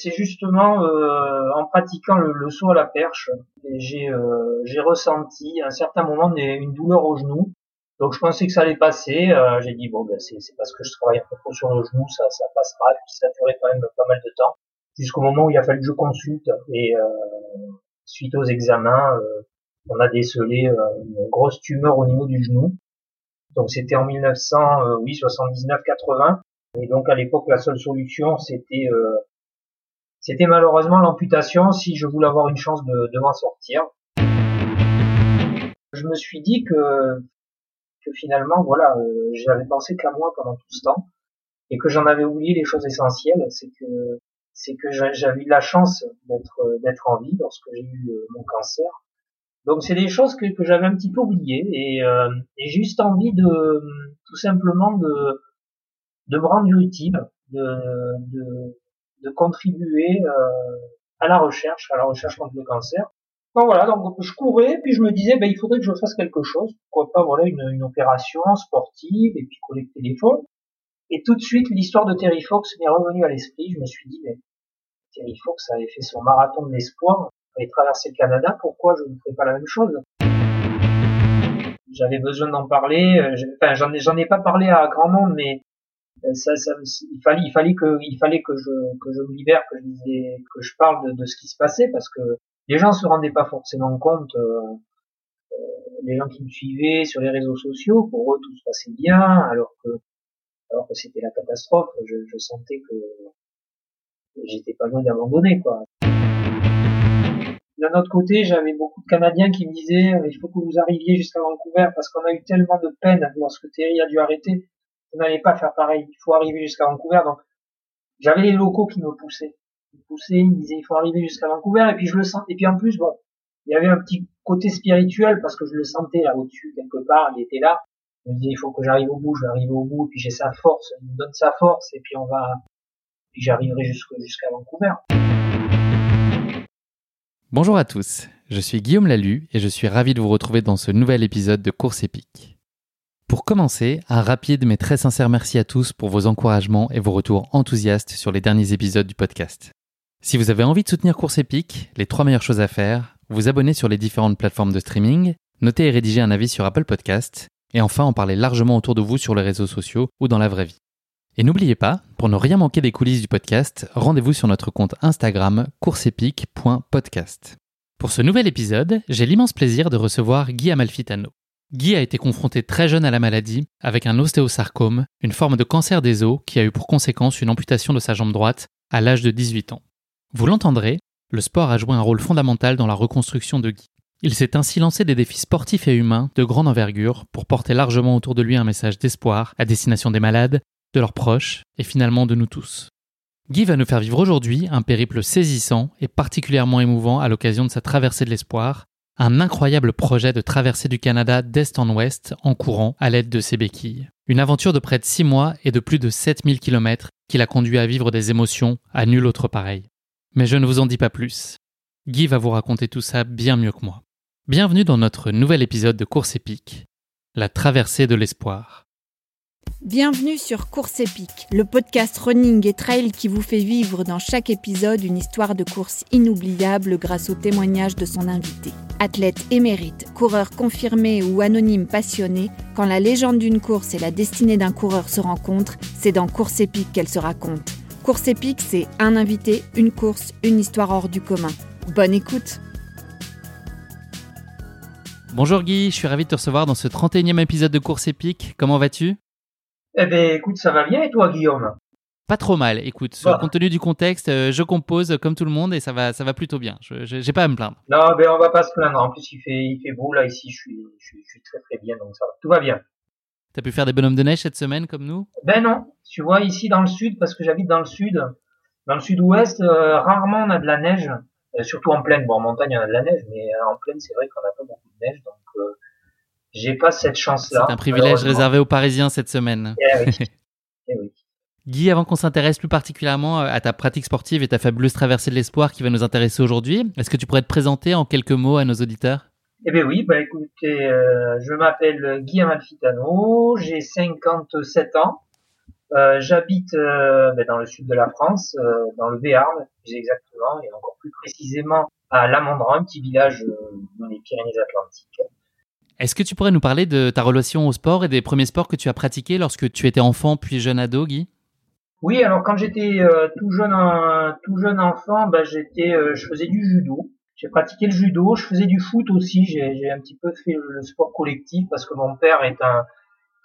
c'est justement euh, en pratiquant le, saut à la perche, j'ai euh, ressenti à un certain moment une douleur au genou. Donc je pensais que ça allait passer. Euh, j'ai dit bon ben c'est parce que je travaille un peu trop sur le genou, ça ça passera. Et puis ça durait quand même pas mal de temps jusqu'au moment où il a fallu que je consulte et suite aux examens, on a décelé une grosse tumeur au niveau du genou. Donc c'était en 1900, oui 79-80. Et donc à l'époque, la seule solution, c'était euh, c'était malheureusement l'amputation si je voulais avoir une chance de, de m'en sortir. Je me suis dit que finalement, voilà, euh, j'avais pensé qu'à moi pendant tout ce temps et que j'en avais oublié les choses essentielles. C'est que c'est que j'avais eu la chance d'être d'être en vie lorsque j'ai eu euh, mon cancer. Donc c'est des choses que, j'avais un petit peu oubliées et, euh, juste envie de tout simplement de de me rendre utile, de, de, de contribuer euh, à la recherche, à la recherche contre le cancer. Donc voilà, donc je courais, puis je me disais, ben, il faudrait que je fasse quelque chose, pourquoi pas voilà une, une opération sportive et puis collecter des fonds. Et tout de suite, l'histoire de Terry Fox m'est revenue à l'esprit. Je me suis dit, mais Terry Fox avait fait son marathon de l'espoir, avait traversé le Canada, pourquoi je ne ferais pas la même chose? J'avais besoin d'en parler. Euh, enfin, j'en ai, j'en ai pas parlé à grand monde, mais ça, ça, il fallait, il fallait que, il fallait que je, que je me libère, que je disais, que je parle de, de, ce qui se passait, parce que les gens se rendaient pas forcément compte. Euh, euh, les gens qui me suivaient sur les réseaux sociaux, pour eux tout se passait bien, alors que, alors que c'était la catastrophe. Je, je sentais que j'étais pas loin d'abandonner, quoi. D'un autre côté, j'avais beaucoup de Canadiens qui me disaient il faut que vous arriviez jusqu'à Vancouver parce qu'on a eu tellement de peine lorsque Terry a dû arrêter n'allez pas faire pareil. Il faut arriver jusqu'à Vancouver. Donc, j'avais les locaux qui me poussaient. Ils me poussaient, ils me disaient, il faut arriver jusqu'à Vancouver. Et puis, je le sens. Et puis, en plus, bon, il y avait un petit côté spirituel parce que je le sentais là au-dessus, quelque part. Il était là. Je me disais, il faut que j'arrive au bout, je vais arriver au bout. Et puis, j'ai sa force. Il me donne sa force. Et puis, on va, puis j'arriverai jusqu'à Vancouver. Bonjour à tous. Je suis Guillaume Lalu et je suis ravi de vous retrouver dans ce nouvel épisode de Course épique. Pour commencer, un rapide mais très sincère merci à tous pour vos encouragements et vos retours enthousiastes sur les derniers épisodes du podcast. Si vous avez envie de soutenir Course Épique, les trois meilleures choses à faire, vous abonner sur les différentes plateformes de streaming, noter et rédiger un avis sur Apple Podcast, et enfin en parler largement autour de vous sur les réseaux sociaux ou dans la vraie vie. Et n'oubliez pas, pour ne rien manquer des coulisses du podcast, rendez-vous sur notre compte Instagram courseepique.podcast. Pour ce nouvel épisode, j'ai l'immense plaisir de recevoir Guy Amalfitano. Guy a été confronté très jeune à la maladie, avec un ostéosarcome, une forme de cancer des os qui a eu pour conséquence une amputation de sa jambe droite à l'âge de 18 ans. Vous l'entendrez, le sport a joué un rôle fondamental dans la reconstruction de Guy. Il s'est ainsi lancé des défis sportifs et humains de grande envergure pour porter largement autour de lui un message d'espoir à destination des malades, de leurs proches et finalement de nous tous. Guy va nous faire vivre aujourd'hui un périple saisissant et particulièrement émouvant à l'occasion de sa traversée de l'espoir, un incroyable projet de traversée du Canada d'est en ouest en courant à l'aide de ses béquilles. Une aventure de près de 6 mois et de plus de 7000 km qui l'a conduit à vivre des émotions à nul autre pareil. Mais je ne vous en dis pas plus. Guy va vous raconter tout ça bien mieux que moi. Bienvenue dans notre nouvel épisode de Course épique, la traversée de l'espoir. Bienvenue sur Course épique, le podcast running et trail qui vous fait vivre dans chaque épisode une histoire de course inoubliable grâce au témoignage de son invité. Athlète émérite, coureur confirmé ou anonyme passionné, quand la légende d'une course et la destinée d'un coureur se rencontrent, c'est dans Course épique qu'elle se raconte. Course épique, c'est un invité, une course, une histoire hors du commun. Bonne écoute Bonjour Guy, je suis ravi de te recevoir dans ce 31e épisode de Course épique. Comment vas-tu? Eh ben, écoute, ça va bien et toi, Guillaume? Pas trop mal. Écoute, compte tenu du contexte, euh, je compose comme tout le monde et ça va, ça va plutôt bien. Je j'ai pas à me plaindre. Non, ben on va pas se plaindre. En plus, il fait, il fait beau là ici. Je suis, je suis, je suis très très bien, donc ça va. Tout va bien. T'as pu faire des bonhommes de neige cette semaine comme nous? Ben non. Tu vois ici dans le sud, parce que j'habite dans le sud, dans le sud-ouest, euh, rarement on a de la neige. Euh, surtout en plaine. Bon, en montagne, on a de la neige, mais en plaine, c'est vrai qu'on a pas beaucoup de neige, donc j'ai pas cette chance-là. C'est un privilège réservé aux Parisiens cette semaine. Eh oui. Eh oui. Guy, avant qu'on s'intéresse plus particulièrement euh, à ta pratique sportive et ta fabuleuse traversée de l'espoir qui va nous intéresser aujourd'hui, est-ce que tu pourrais te présenter en quelques mots à nos auditeurs? Eh bien oui, bah écoutez, euh, je m'appelle Guy Amalfitano, j'ai 57 ans euh, J'habite euh, ben, dans le sud de la France, euh, dans le Béarn plus exactement, et encore plus précisément à Lamandrin, un petit village dans les Pyrénées-Atlantiques. Est-ce que tu pourrais nous parler de ta relation au sport et des premiers sports que tu as pratiqués lorsque tu étais enfant puis jeune ado, Guy? Oui, alors quand j'étais tout jeune, tout jeune enfant, ben, j'étais, je faisais du judo. J'ai pratiqué le judo, je faisais du foot aussi. J'ai un petit peu fait le sport collectif parce que mon père est un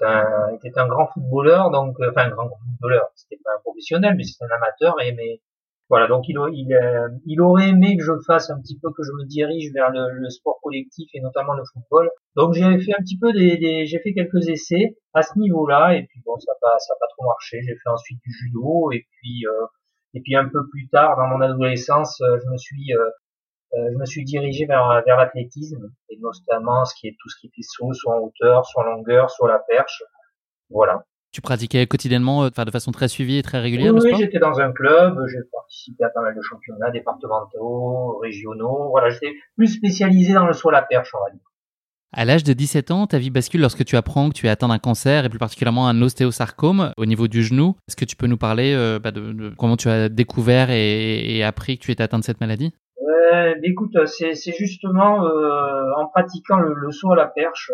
un, était un grand footballeur, donc euh, enfin un grand footballeur, c'était pas un professionnel, mais c'était un amateur. Et mais voilà, donc il, il, euh, il, aurait aimé que je fasse un petit peu, que je me dirige vers le, le sport collectif et notamment le football. Donc j'ai fait un petit peu des, des j'ai fait quelques essais à ce niveau-là et puis bon ça n'a pas ça a pas trop marché. J'ai fait ensuite du judo et puis euh, et puis un peu plus tard dans mon adolescence, je me suis euh, je me suis dirigé vers, vers l'athlétisme, et notamment ce qui est tout ce qui était saut, soit en hauteur, soit en longueur, soit la perche. Voilà. Tu pratiquais quotidiennement, euh, enfin de façon très suivie et très régulière Oui, le oui j'étais dans un club, j'ai participé à pas mal de championnats départementaux, régionaux. Voilà, j'étais plus spécialisé dans le saut à la perche, on va dire. À l'âge de 17 ans, ta vie bascule lorsque tu apprends que tu es atteint d'un cancer et plus particulièrement un ostéosarcome au niveau du genou. Est-ce que tu peux nous parler euh, bah, de, comment tu as découvert et, et appris que tu étais atteint de cette maladie? Euh, écoute, c'est, justement euh, en pratiquant le, saut à la perche,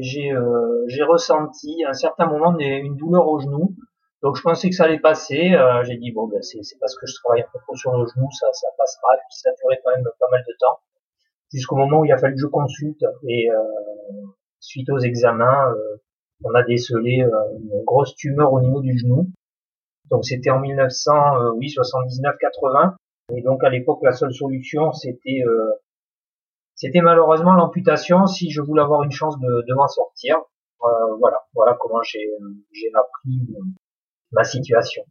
j'ai, euh, j'ai ressenti à un certain moment une douleur au genou. Donc je pensais que ça allait passer. Euh, j'ai dit bon ben c'est, parce que je travaille un trop sur le genou, ça, ça passera. Et puis ça duré quand même pas mal de temps, jusqu'au moment où il a fallu que je consulte. Et suite aux examens, on a décelé une grosse tumeur au niveau du genou. Donc c'était en 1900, oui 79-80. Et donc à l'époque, la seule solution, c'était euh, c'était malheureusement l'amputation si je voulais avoir une chance de, de m'en sortir. Euh, voilà, voilà comment j'ai appris ma situation.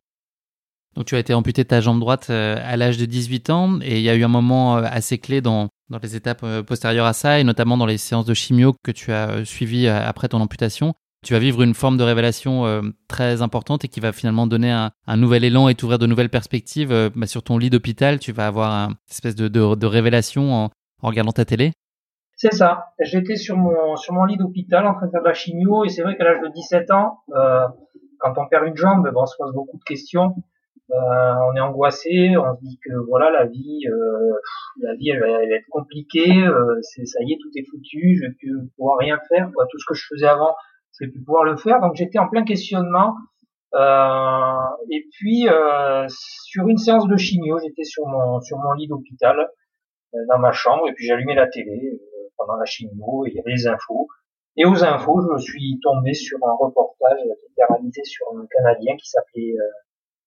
Donc tu as été amputé de ta jambe droite euh, à l'âge de 18 ans et il y a eu un moment assez clé dans, dans les étapes postérieures à ça et notamment dans les séances de chimio que tu as suivies après ton amputation tu vas vivre une forme de révélation euh, très importante et qui va finalement donner un, nouvel élan et t'ouvrir de nouvelles perspectives. Euh, bah, sur ton lit d'hôpital, tu vas avoir une espèce de, révélation en, regardant ta télé? C'est ça. J'étais sur mon sur mon lit d'hôpital en train de faire de la chimio et c'est vrai qu'à l'âge de 17 ans, euh, quand on perd une jambe, bon, on se pose beaucoup de questions. on est angoissé, on se dit que voilà la vie, la vie elle va, être compliquée, ça y est tout est foutu, je vais plus pouvoir rien faire. Tout ce que je faisais avant, je vais plus pouvoir le faire. Donc j'étais en plein questionnement. Euh, et puis euh, sur une séance de chimio, j'étais sur mon sur mon lit d'hôpital euh, dans ma chambre et puis j'allumais la télé pendant la chimio et il y avait les infos. Et aux infos, je suis tombé sur un reportage qui était réalisé sur un Canadien qui s'appelait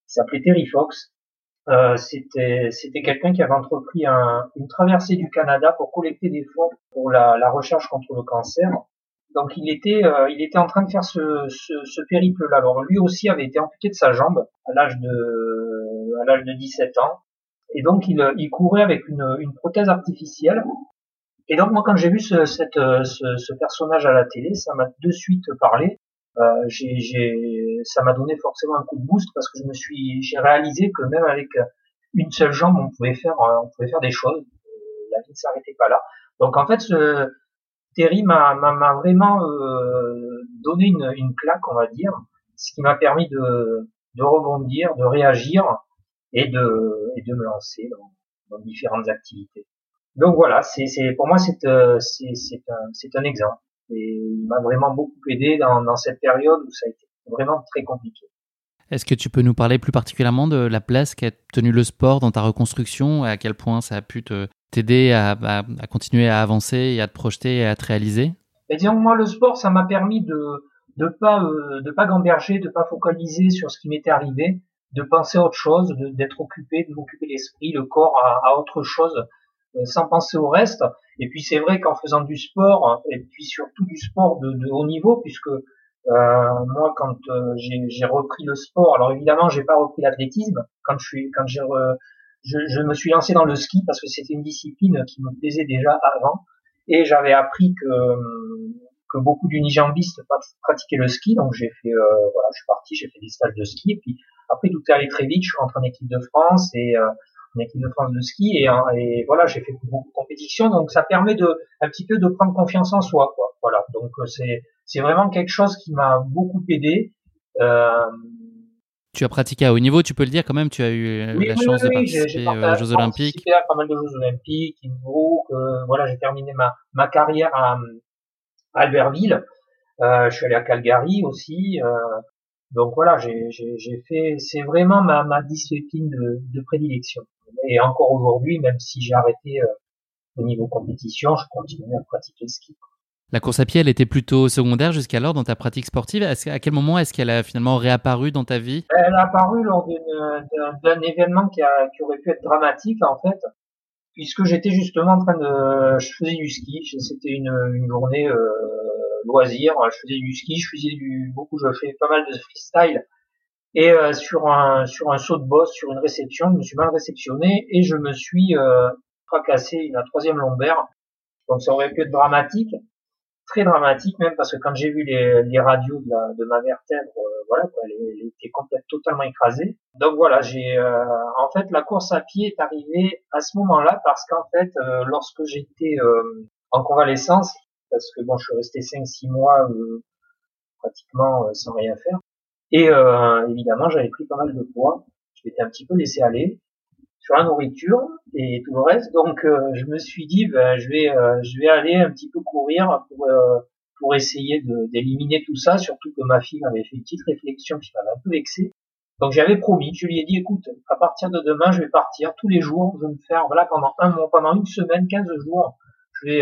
qui s'appelait Terry Fox. Euh, c'était c'était quelqu'un qui avait entrepris un, une traversée du Canada pour collecter des fonds pour la, la recherche contre le cancer donc il était, euh, il était en train de faire ce, ce, ce périple-là. Alors lui aussi avait été amputé de sa jambe à l'âge de, à l'âge de 17 ans, et donc il, il courait avec une, une prothèse artificielle. Et donc moi quand j'ai vu ce, cette, ce, ce, personnage à la télé, ça m'a de suite parlé. Euh, j'ai, j'ai, ça m'a donné forcément un coup de boost parce que je me suis, j'ai réalisé que même avec une seule jambe, on pouvait faire, on pouvait faire des choses. La vie ne s'arrêtait pas là. Donc en fait, ce, Terry m'a vraiment euh, donné une, une, claque, on va dire, ce qui m'a permis de, de, rebondir, de réagir et de, et de me lancer dans, dans différentes activités. Donc voilà, c'est pour moi c'est euh, un, un exemple et il m'a vraiment beaucoup aidé dans, dans cette période où ça a été vraiment très compliqué. Est-ce que tu peux nous parler plus particulièrement de la place qu'a tenu le sport dans ta reconstruction et à quel point ça a pu te, t'aider à, à, à, continuer à avancer et à te projeter et à te réaliser? Et Disons moi, le sport, ça m'a permis de de pas euh, de pas gamberger, de pas focaliser sur ce qui m'était arrivé, de penser à autre chose, d'être occupé, de m'occuper l'esprit, le corps à, autre chose, euh, sans penser au reste. Et puis c'est vrai qu'en faisant du sport, et puis surtout du sport de, de haut niveau, puisque euh, moi quand euh, j'ai repris le sport, alors évidemment j'ai pas repris l'athlétisme, quand je suis quand j'ai je, je, me suis lancé dans le ski parce que c'était une discipline qui me plaisait déjà avant et j'avais appris que que beaucoup d'unijambistes pratiquaient le ski donc j'ai fait euh, voilà je suis parti j'ai fait des stages de ski et puis après tout est allé très vite je suis rentré en équipe de France et euh, en équipe de France de ski et, et voilà j'ai fait beaucoup de compétitions donc ça permet de un petit peu de prendre confiance en soi quoi voilà donc euh, c'est c'est vraiment quelque chose qui m'a beaucoup aidé. Euh, tu as pratiqué à haut niveau, tu peux le dire quand même, tu as eu la chance de participer aux Jeux Olympiques. J'ai à pas mal de Jeux Olympiques, voilà, j'ai terminé ma, ma carrière à, Albertville. Euh, je suis allé à Calgary aussi. Euh, donc voilà, j'ai fait, c'est vraiment ma, ma discipline de, de prédilection. Et encore aujourd'hui, même si j'ai arrêté euh, au niveau compétition, je continue à pratiquer le ski. La course à pied, elle était plutôt secondaire jusqu'alors dans ta pratique sportive. à quel moment est-ce qu'elle a finalement réapparu dans ta vie? Elle a apparu lors d'un événement qui, a, qui, aurait pu être dramatique en fait, puisque j'étais justement en train de, je faisais du ski. C'était une, journée euh, loisir. Je faisais du ski, je faisais du beaucoup, je fais pas mal de freestyle. Et euh, sur un sur un saut de boss, sur une réception, je me suis mal réceptionné et je me suis euh, fracassé une troisième lombaire. Donc ça aurait pu être dramatique très dramatique même parce que quand j'ai vu les, les radios de, la, de ma vertèbre, euh, voilà, quoi, elle, était complètement totalement écrasée. Donc voilà, j'ai euh, en fait la course à pied est arrivée à ce moment-là parce qu'en fait euh, lorsque j'étais en convalescence, parce que bon, je suis resté 5-6 mois pratiquement sans rien faire, et évidemment j'avais pris pas mal de poids, je m'étais un petit peu laissé aller sur la nourriture et tout le reste. Donc euh, je me suis dit ben, je vais euh, je vais aller un petit peu courir pour euh, pour essayer d'éliminer tout ça, surtout que ma fille m'avait fait une petite réflexion qui m'avait un peu vexé. Donc j'avais promis, je lui ai dit écoute, à partir de demain, je vais partir tous les jours, je vais me faire voilà pendant un mois, pendant une semaine, 15 jours, je vais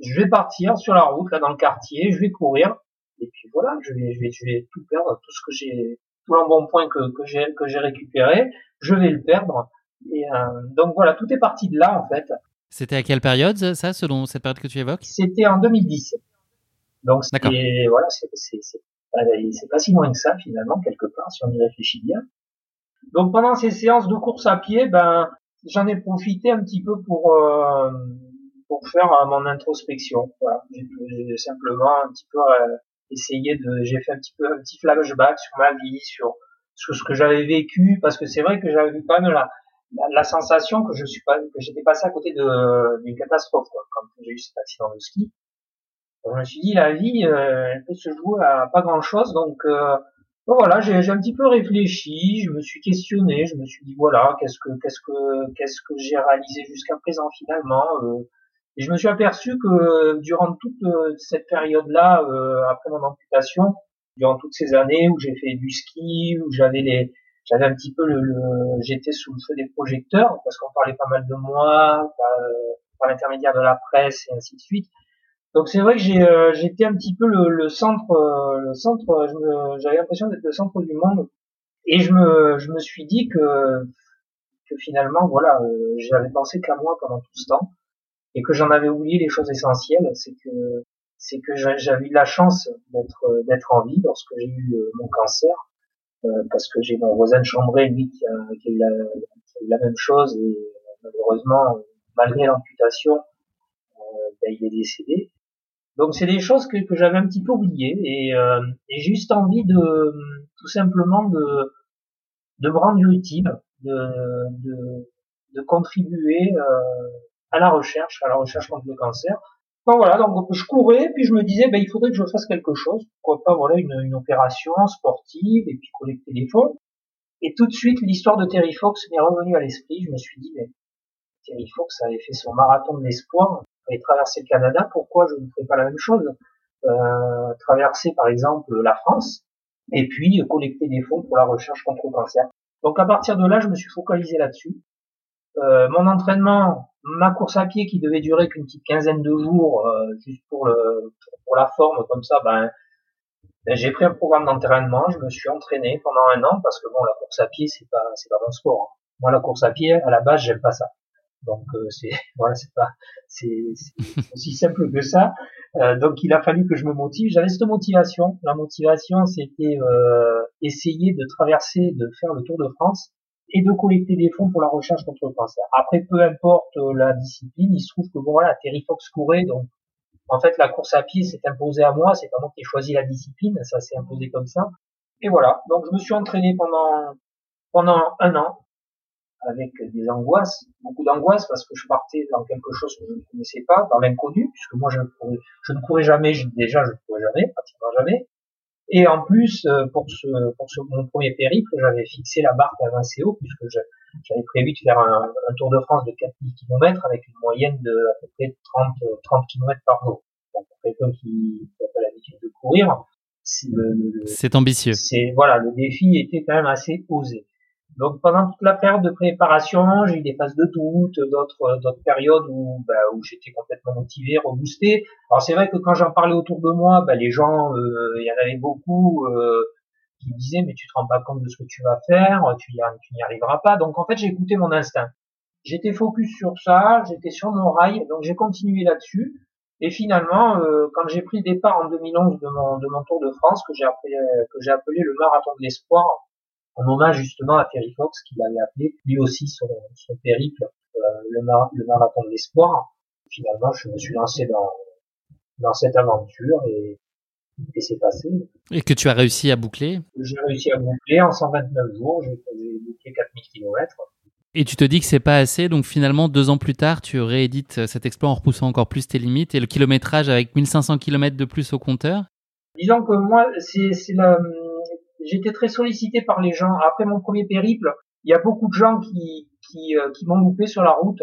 je vais partir sur la route là dans le quartier, je vais courir et puis voilà, je vais je vais je vais tout perdre, tout ce que j'ai tout l'embonpoint que que j'ai que j'ai récupéré, je vais le perdre. Et euh, donc voilà, tout est parti de là en fait. C'était à quelle période ça, selon cette période que tu évoques? C'était en 2010. Donc c'était voilà, c'est c'est pas si loin que ça finalement quelque part si on y réfléchit bien. Donc pendant ces séances de course à pied, ben j'en ai profité un petit peu pour euh, pour faire euh, mon introspection. Voilà, j'ai simplement un petit peu essayé de, j'ai fait un petit peu un petit flashback sur ma vie, sur sur ce que j'avais vécu, parce que c'est vrai que j'avais vu quand même la, la, sensation que je suis pas, que j'étais passé à côté de d'une catastrophe, quoi, quand j'ai eu cet accident de ski. Donc, je me suis dit la vie, euh, elle peut se jouer à pas grand chose, donc euh, voilà, j'ai un petit peu réfléchi, je me suis questionné, je me suis dit voilà, qu'est-ce que qu'est-ce que qu'est-ce que j'ai réalisé jusqu'à présent finalement. Euh, et je me suis aperçu que durant toute euh, cette période-là, euh, après mon amputation, durant toutes ces années où j'ai fait du ski, où j'avais les, j'avais un petit peu le, j'étais sous le feu des projecteurs parce qu'on parlait pas mal de moi par, l'intermédiaire de la presse et ainsi de suite. Donc c'est vrai que j'ai, euh, j'étais un petit peu le, le centre, euh, le centre, j'avais l'impression d'être le centre du monde et je me, je me suis dit que, que finalement voilà, euh, j'avais pensé qu'à moi pendant tout ce temps et que j'en avais oublié les choses essentielles, c'est que c'est que j'avais eu la chance d'être d'être en vie lorsque j'ai eu euh, mon cancer, euh, parce que j'ai mon voisin de chambré, lui, qui a, qui a, eu la, qui a, eu la, même chose, et malheureusement, malgré l'amputation, euh, ben, il est décédé. Donc c'est des choses que, que j'avais un petit peu oubliées, et, euh, et juste envie de tout simplement de, de me rendre utile, de, de, de contribuer à la recherche, à la recherche contre le cancer, voilà, donc je courais, puis je me disais, ben, il faudrait que je fasse quelque chose, pourquoi pas, voilà, une, une opération sportive, et puis collecter des fonds. Et tout de suite, l'histoire de Terry Fox m'est revenue à l'esprit. Je me suis dit, mais Terry Fox avait fait son marathon de l'espoir, avait traversé le Canada, pourquoi je ne ferais pas la même chose? Euh, Traverser, par exemple, la France, et puis collecter des fonds pour la recherche contre le cancer. Donc à partir de là, je me suis focalisé là-dessus. Euh, mon entraînement ma course à pied qui devait durer qu'une petite quinzaine de jours, euh, juste pour le pour la forme comme ça, ben, ben, j'ai pris un programme d'entraînement, je me suis entraîné pendant un an parce que bon la course à pied c'est pas c'est pas mon sport. Hein. Moi la course à pied à la base j'aime pas ça. Donc euh, c'est voilà c'est pas c'est aussi simple que ça. Euh, donc il a fallu que je me motive. J'avais cette motivation. La motivation c'était essayer de traverser, de faire le Tour de France et de collecter des fonds pour la recherche contre le cancer. Après, peu importe euh, la discipline, il se trouve que bon voilà, Terry Fox courait, donc en fait la course à pied s'est imposée à moi, c'est pas moi qui ai choisi la discipline, ça s'est imposé comme ça. Et voilà, donc je me suis entraîné pendant pendant un an. avec des angoisses, beaucoup d'angoisses parce que je partais dans quelque chose que je ne connaissais pas, dans l'inconnu, puisque moi je, je ne courais jamais, déjà je ne courais jamais, pratiquement jamais. Et en plus, euh, pour ce, pour ce, mon premier périple, j'avais fixé la barre à assez haut, puisque j'avais prévu de faire un, un, Tour de France de 4000 km avec une moyenne de à peu près 30, 30 km par jour. Donc, pour quelqu'un qui n'a pas l'habitude de courir, c'est ambitieux. C'est voilà, le défi était quand même assez osé. Donc pendant toute la période de préparation, j'ai eu des phases de doute, d'autres d'autres périodes où bah, où j'étais complètement motivé, reboosté. Alors c'est vrai que quand j'en parlais autour de moi, bah, les gens, euh, il y en avait beaucoup euh, qui disaient mais tu te rends pas compte de ce que tu vas faire, tu n'y arriveras pas. Donc en fait j'ai écouté mon instinct. J'étais focus sur ça, j'étais sur mon rail, donc j'ai continué là-dessus. Et finalement, euh, quand j'ai pris le départ en 2011 de mon, de mon Tour de France, que j'ai appelé le marathon de l'espoir, en hommage justement à Terry Fox, qui l'avait appelé lui aussi son, son périple, euh, le, le, marathon de l'espoir. Finalement, je me suis lancé dans, dans cette aventure et, et c'est passé. Et que tu as réussi à boucler? J'ai réussi à boucler en 129 jours, j'ai bouclé 4000 km. Et tu te dis que c'est pas assez, donc finalement, deux ans plus tard, tu réédites cet exploit en repoussant encore plus tes limites et le kilométrage avec 1500 km de plus au compteur? Disons que moi, c'est j'étais très sollicité par les gens. Après mon premier périple, il y a beaucoup de gens qui, qui, euh, qui m'ont loupé sur la route.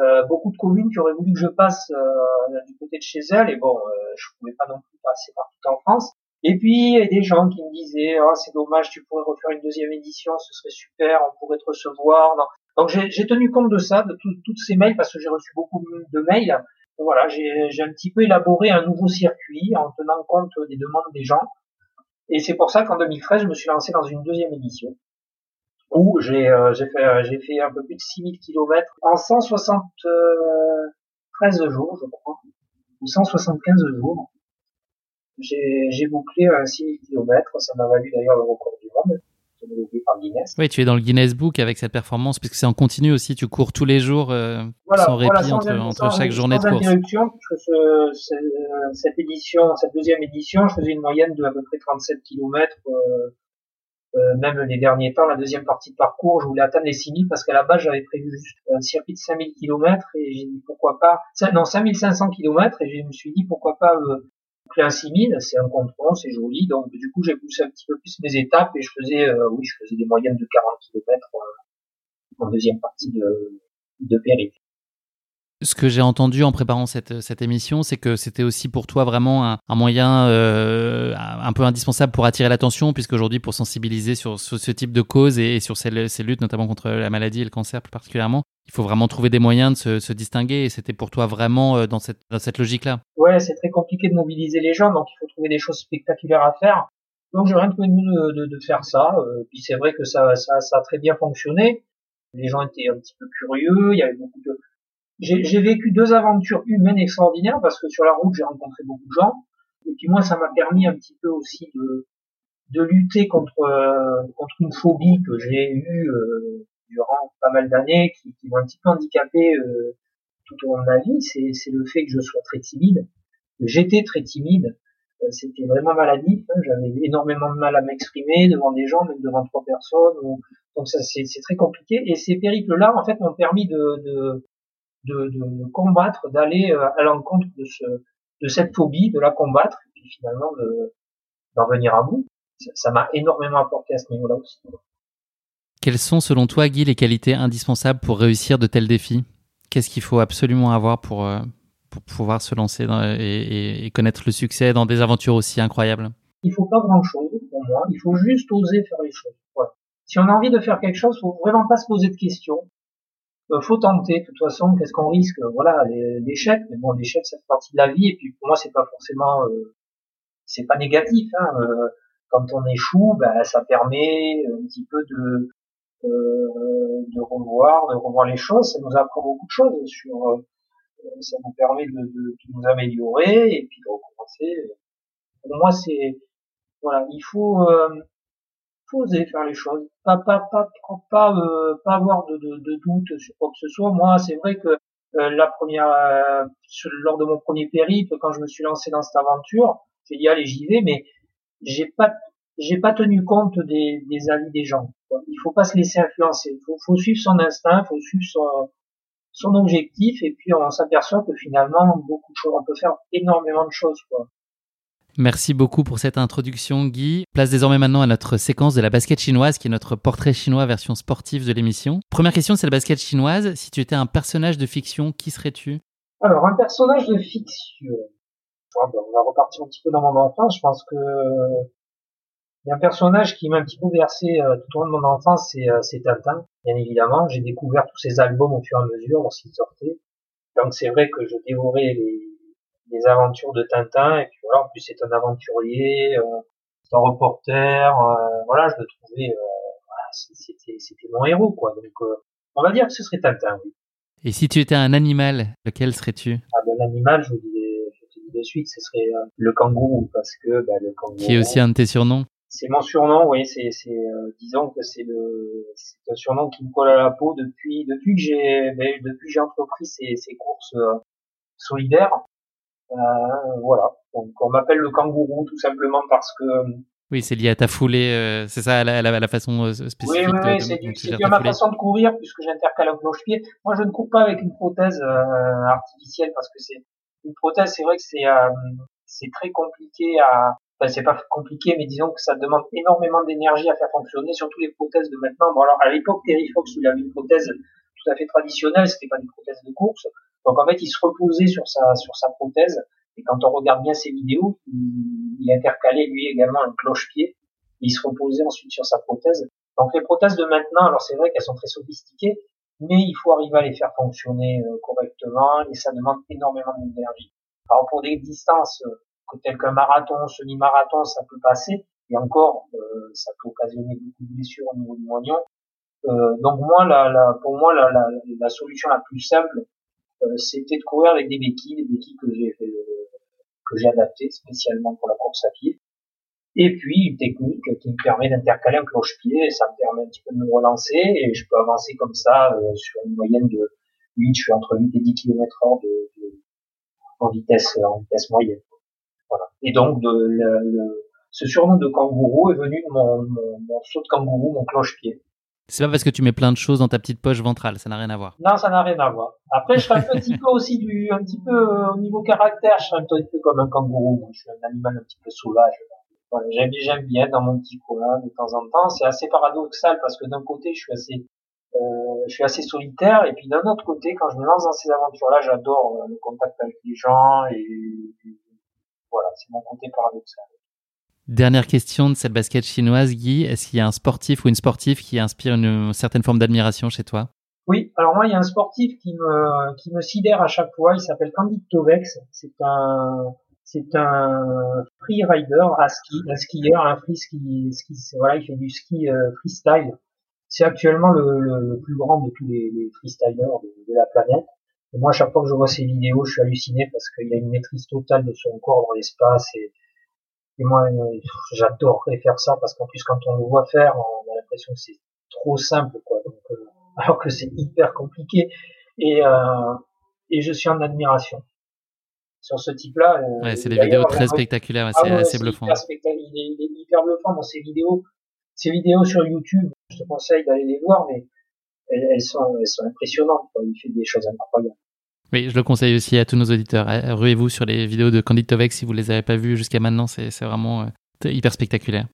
Euh, beaucoup de communes qui auraient voulu que je passe euh, du côté de chez elles et bon, euh, je pouvais pas non plus passer partout en France. Et puis il y a des gens qui me disaient oh, c'est dommage, tu pourrais refaire une deuxième édition, ce serait super, on pourrait te recevoir. Donc j'ai tenu compte de ça, de toutes ces mails parce que j'ai reçu beaucoup de mails. Voilà, j'ai un petit peu élaboré un nouveau circuit en tenant compte des demandes des gens. Et c'est pour ça qu'en 2013, je me suis lancé dans une deuxième édition où j'ai euh, fait euh, fait un peu plus de 6000 km en 173 jours, je crois, ou 175 jours. J'ai bouclé 6000 km, ça m'a valu d'ailleurs le record du monde. Oui, tu es dans le Guinness Book avec cette performance, puisque c'est en continu aussi, tu cours tous les jours euh, sans répit entre, entre chaque journée de course. interruption, ce, cette édition, cette deuxième édition, je faisais une moyenne de à peu près 37 km. Euh, euh, même les derniers temps, la deuxième partie de parcours, je voulais atteindre les 6000 parce qu'à la base j'avais prévu juste un circuit de 5000 km et j'ai dit pourquoi pas, non 5500 km et je me suis dit pourquoi pas euh, 6000, c'est un contrôle, c'est joli. Donc du coup, j'ai poussé un petit peu plus mes étapes et je faisais, euh, oui, je faisais des moyennes de 40 km en deuxième partie de, de. Ce que j'ai entendu en préparant cette, cette émission, c'est que c'était aussi pour toi vraiment un, un moyen euh, un peu indispensable pour attirer l'attention, puisque aujourd'hui, pour sensibiliser sur, ce type de causes et, sur ces, luttes, notamment contre la maladie et le cancer plus particulièrement, il faut vraiment trouver des moyens de se, se distinguer. Et c'était pour toi vraiment euh, dans cette, dans cette logique-là. Ouais, c'est très compliqué de mobiliser les gens, donc il faut trouver des choses spectaculaires à faire. Donc j'ai rien trouvé de mieux de, de, faire ça. Euh, puis c'est vrai que ça, ça, ça a très bien fonctionné. Les gens étaient un petit peu curieux. Il y avait beaucoup de j'ai vécu deux aventures humaines extraordinaires parce que sur la route j'ai rencontré beaucoup de gens. Et puis moi ça m'a permis un petit peu aussi de de lutter contre euh, contre une phobie que j'ai eue euh, durant pas mal d'années qui, qui m'ont un petit peu handicapé euh, tout au long de ma vie. C'est c'est le fait que je sois très timide. J'étais très timide c'était vraiment maladif hein. j'avais énormément de mal à m'exprimer devant des gens même devant trois personnes. Donc ça c'est très compliqué. Et ces périples là en fait m'ont permis de, de de, de combattre, d'aller euh, à l'encontre de, ce, de cette phobie, de la combattre, et puis finalement d'en venir à bout. Ça m'a énormément apporté à ce niveau-là aussi. Quelles sont selon toi, Guy, les qualités indispensables pour réussir de tels défis? Qu'est-ce qu'il faut absolument avoir pour, euh, pour pouvoir se lancer dans, et, et, connaître le succès dans des aventures aussi incroyables? Il faut pas grand-chose pour moi. Il faut juste oser faire les choses. Voilà. Si on a envie de faire quelque chose, faut vraiment pas se poser de questions. Euh, faut tenter. De toute façon, qu'est-ce qu'on risque? Voilà, l'échec. Mais bon, l'échec, ça fait partie de la vie. Et puis pour moi, c'est pas forcément, euh, c'est pas négatif. Hein. Euh, quand on échoue, ben, ça permet un petit peu de de revoir, de revoir les choses. Ça nous apprend beaucoup de choses sur. ça nous permet de, de, nous améliorer et puis de recommencer. Pour moi, c'est voilà, il faut oser faire les choses, pas pas pas pas euh, pas avoir de, de, de doute sur quoi que ce soit. Moi, c'est vrai que euh, la première euh, lors de mon premier périple, quand je me suis lancé dans cette aventure, j'ai dit allez j'y vais, mais j'ai pas j'ai pas tenu compte des, des avis des gens. Il faut pas se laisser influencer. Il faut, faut, suivre son instinct, faut suivre son, son objectif, et puis on s'aperçoit que finalement, beaucoup de choses, on peut faire énormément de choses. Quoi. Merci beaucoup pour cette introduction, Guy. Place désormais maintenant à notre séquence de la basket chinoise, qui est notre portrait chinois version sportive de l'émission. Première question, c'est la basket chinoise. Si tu étais un personnage de fiction, qui serais-tu? Alors, un personnage de fiction. on va repartir un petit peu dans mon enfance. Je pense que il y a un personnage qui m'a un petit peu versé euh, tout au long de mon enfance, c'est euh, Tintin, bien évidemment. J'ai découvert tous ces albums au fur et à mesure lorsqu'ils sortaient. Donc c'est vrai que je dévorais les, les aventures de Tintin, et puis voilà, en plus c'est un aventurier, euh, c'est un reporter, euh, voilà, je le trouvais, euh, c'était, c'était mon héros, quoi. Donc on va dire que ce serait Tintin, oui. Et si tu étais un animal, lequel serais-tu? Ah ben l'animal, je vous dis, de suite, ce serait le kangourou, parce que bah, le kangourou... Qui est aussi un de tes surnoms? C'est mon surnom, oui, c'est, c'est euh, disons que c'est le, c'est un surnom qui me colle à la peau depuis, depuis que j'ai, ben, depuis que j'ai entrepris ces, ces courses euh, solidaires. Euh, voilà. Donc on m'appelle le kangourou tout simplement parce que. Oui, c'est lié à ta foulée, c'est ça, à la, la, façon spécifique. Oui, oui, oui c'est, c'est à ma façon de courir puisque j'intercale un cloche-pied. Moi, je ne cours pas avec une prothèse artificielle parce que c'est une prothèse, c'est vrai que c'est c'est très compliqué à c'est pas compliqué, mais disons que ça demande énormément d'énergie à faire fonctionner, surtout les prothèses de maintenant. Bon alors à l'époque, Terry Fox, il avait une prothèse tout à fait traditionnelle, c'était pas une prothèse de course. Donc en fait, il se reposait sur sa sur sa prothèse. Et quand on regarde bien ses vidéos, il, intercalait lui également un cloche-pied. Il se reposait ensuite sur sa prothèse. Donc les prothèses de maintenant, alors c'est vrai qu'elles sont très sophistiquées, mais il faut arriver à les faire fonctionner euh, correctement et ça demande énormément d'énergie. Alors pour des distances euh, tel qu'un marathon, semi-marathon, ça peut passer, et encore, euh, ça peut occasionner beaucoup de blessures au niveau du moignon. Euh, donc moi, la, la, pour moi, la, la, la, solution la plus simple, euh, c'était de courir avec des béquilles, des béquilles que j'ai que j'ai adaptées spécialement pour la course à pied. Et puis une technique qui me permet d'intercaler un cloche-pied, ça me permet un petit peu de me relancer et je peux avancer comme ça sur une moyenne de 8, je suis entre 8 et 10 km heure de, de, en vitesse en vitesse moyenne. Et donc, de, le, ce surnom de kangourou est venu de mon, mon, saut de kangourou, mon cloche-pied. C'est pas parce que tu mets plein de choses dans ta petite poche ventrale, ça n'a rien à voir. Non, ça n'a rien à voir. Après, je suis un petit peu aussi du, un petit peu euh, au niveau caractère, je suis un petit peu comme un kangourou. Je suis un animal un petit peu sauvage. Voilà, j'aime, j'aime bien dans mon petit coin de temps en temps. C'est assez paradoxal parce que d'un côté, je suis assez, euh, je suis assez solitaire et puis d'un autre côté, quand je me lance dans ces aventures-là, j'adore euh, le contact avec les gens et, voilà, c'est mon côté paradoxal. Dernière question de cette basket chinoise, Guy. Est-ce qu'il y a un sportif ou une sportive qui inspire une certaine forme d'admiration chez toi? Oui, alors moi, il y a un sportif qui me, sidère à chaque fois. Il s'appelle Candide Tovex. C'est un, c'est un free rider à ski, un skieur, un free ski, voilà, il fait du ski euh, freestyle. C'est actuellement le, plus grand de tous les, les freestylers de, la planète. Et moi, à chaque fois que je vois ces vidéos, je suis halluciné parce qu'il a une maîtrise totale de son corps dans l'espace et, et moi, euh, j'adorerais faire ça parce qu'en plus, quand on le voit faire, on a l'impression que c'est trop simple, quoi. Donc, euh, alors que c'est hyper compliqué. Et, euh, et je suis en admiration sur ce type-là. Euh, ouais, c'est des vidéos très spectaculaires, c'est ah assez bluffant. il, est, il, est, hyper bluffant dans ces vidéos. Ces vidéos sur YouTube, je te conseille d'aller les voir, mais elles, sont, elles sont impressionnantes. Quoi. Il fait des choses incroyables. Oui, je le conseille aussi à tous nos auditeurs. Euh, ruez-vous sur les vidéos de Candide Tovek si vous les avez pas vues jusqu'à maintenant. C'est vraiment euh, hyper spectaculaire.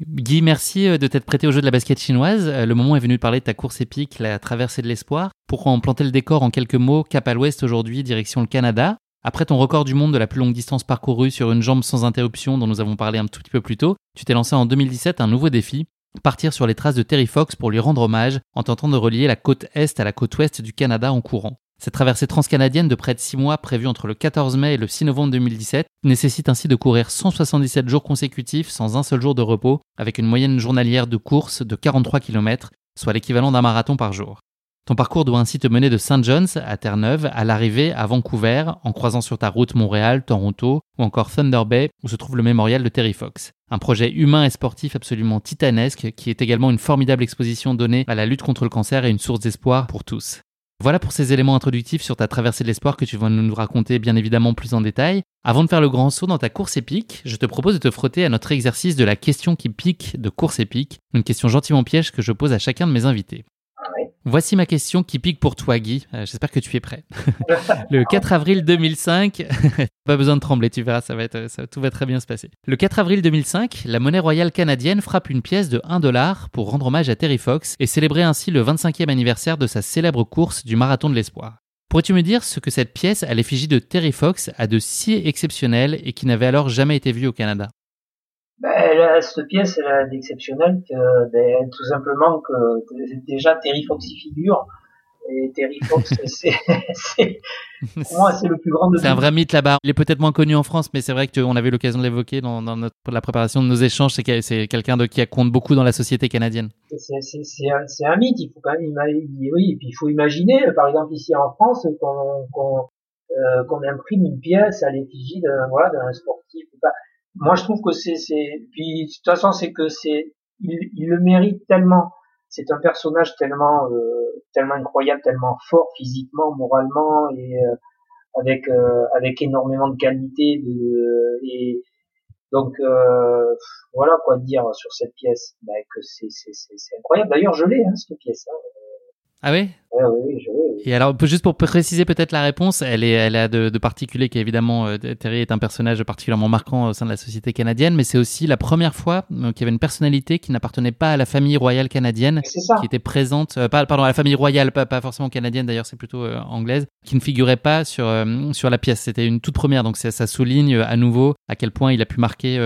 Guy, merci euh, de t'être prêté au jeu de la basket chinoise. Le moment est venu de parler de ta course épique, la traversée de l'espoir. Pour en planter le décor en quelques mots, cap à l'ouest aujourd'hui, direction le Canada? Après ton record du monde de la plus longue distance parcourue sur une jambe sans interruption dont nous avons parlé un tout petit peu plus tôt, tu t'es lancé en 2017 un nouveau défi, partir sur les traces de Terry Fox pour lui rendre hommage en tentant de relier la côte est à la côte ouest du Canada en courant. Cette traversée transcanadienne de près de 6 mois prévue entre le 14 mai et le 6 novembre 2017 nécessite ainsi de courir 177 jours consécutifs sans un seul jour de repos, avec une moyenne journalière de course de 43 km, soit l'équivalent d'un marathon par jour. Ton parcours doit ainsi te mener de St. John's à Terre-Neuve à l'arrivée à Vancouver, en croisant sur ta route Montréal, Toronto ou encore Thunder Bay où se trouve le mémorial de Terry Fox. Un projet humain et sportif absolument titanesque qui est également une formidable exposition donnée à la lutte contre le cancer et une source d'espoir pour tous. Voilà pour ces éléments introductifs sur ta traversée de l'espoir que tu vas nous raconter bien évidemment plus en détail. Avant de faire le grand saut dans ta course épique, je te propose de te frotter à notre exercice de la question qui pique de course épique, une question gentiment piège que je pose à chacun de mes invités. Voici ma question qui pique pour toi, Guy. Euh, j'espère que tu es prêt. le 4 avril 2005, pas besoin de trembler, tu verras, ça va être, tout va très bien se passer. Le 4 avril 2005, la monnaie royale canadienne frappe une pièce de 1 dollar pour rendre hommage à Terry Fox et célébrer ainsi le 25e anniversaire de sa célèbre course du marathon de l'espoir. Pourrais-tu me dire ce que cette pièce à l'effigie de Terry Fox a de si exceptionnel et qui n'avait alors jamais été vu au Canada? Ben, cette pièce, elle a d'exceptionnel que, ben, tout simplement que déjà Terry Fox y figure. Et Terry Fox, c'est, pour moi, c'est le plus grand de C'est un vrai mythe là-bas. Il est peut-être moins connu en France, mais c'est vrai que on avait l'occasion de l'évoquer dans, dans notre, la préparation de nos échanges. C'est, c'est quelqu'un de, qui compte beaucoup dans la société canadienne. C'est, c'est, c'est, un, c'est un mythe. Il faut quand même imaginer, oui, et puis il faut imaginer, par exemple, ici en France, qu'on, qu'on, euh, qu'on imprime une pièce à l'effigie d'un, voilà, d'un sportif moi je trouve que c'est c'est puis de toute façon c'est que c'est il, il, le mérite tellement. C'est un personnage tellement euh, tellement incroyable tellement fort physiquement moralement et euh, avec euh, avec énormément de qualité de et donc voilà quoi dire sur cette pièce. Bah, que c'est c'est c'est incroyable. D'ailleurs je l'ai hein, cette pièce hein. Ah oui Ouais, oui, je oui. Et alors, juste pour préciser peut-être la réponse, elle, est, elle a de, de particulier qu'évidemment, euh, Terry est un personnage particulièrement marquant au sein de la société canadienne, mais c'est aussi la première fois euh, qu'il y avait une personnalité qui n'appartenait pas à la famille royale canadienne, qui était présente, euh, pardon, à la famille royale, pas, pas forcément canadienne d'ailleurs, c'est plutôt anglaise, qui ne figurait pas sur, sur la pièce. C'était une toute première, donc ça, ça souligne à nouveau à quel point il a pu marquer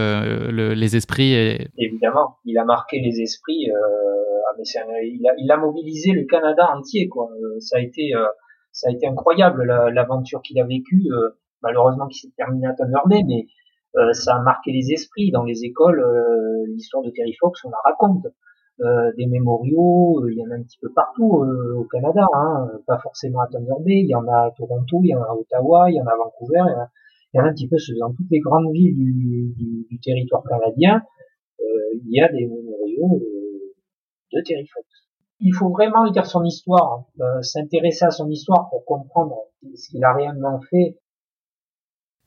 les esprits. Et... Évidemment, il a marqué les esprits il, a, il a mobilisé le Canada entier, Euh, ça a été, euh, ça a été incroyable l'aventure qu'il a vécue. Euh, malheureusement, qui s'est terminée à Thunder Bay, mais ça a marqué les esprits dans les écoles. L'histoire de Terry Fox, on la raconte. des mémoriaux, il y en a un petit peu partout au Canada, hein, pas forcément à Thunder Bay, il y en a à Toronto, il y en a à Ottawa, il y en a à Vancouver, il y en a, un petit peu dans toutes les grandes villes du territoire canadien, il y a des mémoriaux de Terry Fox. Il faut vraiment lire son histoire, euh, s'intéresser à son histoire pour comprendre ce qu'il a réellement fait.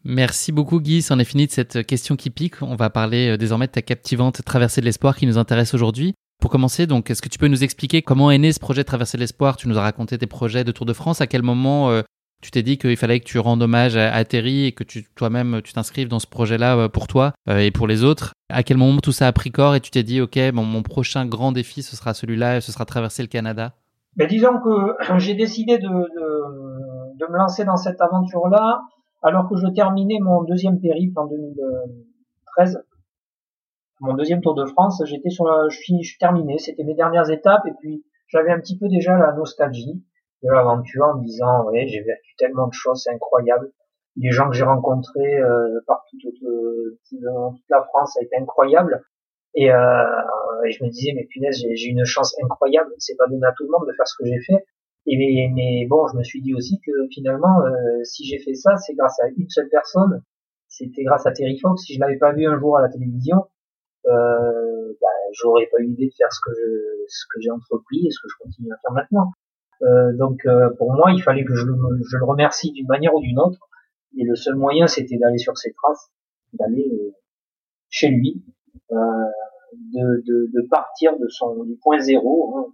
Merci beaucoup Guy, c'en est fini de cette question qui pique. On va parler euh, désormais de ta captivante traversée de l'espoir qui nous intéresse aujourd'hui. Pour commencer, donc, est-ce que tu peux nous expliquer comment est né ce projet traversée de l'espoir? Tu nous as raconté tes projets de Tour de France. À quel moment euh, tu t'es dit qu'il fallait que tu rendes hommage à, Terry et que toi-même tu t'inscrives dans ce projet-là euh, pour toi euh, et pour les autres. À quel moment tout ça a pris corps et tu t'es dit ok mon prochain grand défi ce sera celui-là, ce sera traverser le Canada? Mais disons que j'ai décidé de, me lancer dans cette aventure-là alors que je terminais mon deuxième périple en 2013, mon deuxième Tour de France. J'étais sur la, je, finis, je terminais, c'était mes dernières étapes et puis j'avais un petit peu déjà la nostalgie de l'aventure en me disant ouais j'ai vécu tellement de choses c'est incroyable les gens que j'ai rencontrés euh, partout euh, toute la France ça a été incroyable. Et, euh, et je me disais mais punaise j'ai une chance incroyable. C'est pas donné à tout le monde de faire ce que j'ai fait. Et mais, mais, bon je me suis dit aussi que finalement euh, si j'ai fait ça c'est grâce à une seule personne. C'était grâce à Terry Fox. Si je l'avais pas vu un jour à la télévision euh, bah, j'aurais pas eu l'idée de faire ce que je, ce que j'ai entrepris et ce que je continue à faire maintenant donc euh, pour moi, il fallait que je, je le remercie d'une manière ou d'une autre. Et le seul moyen, c'était d'aller sur ses traces, d'aller euh, chez lui, de, de, de, partir de son du point zéro, hein,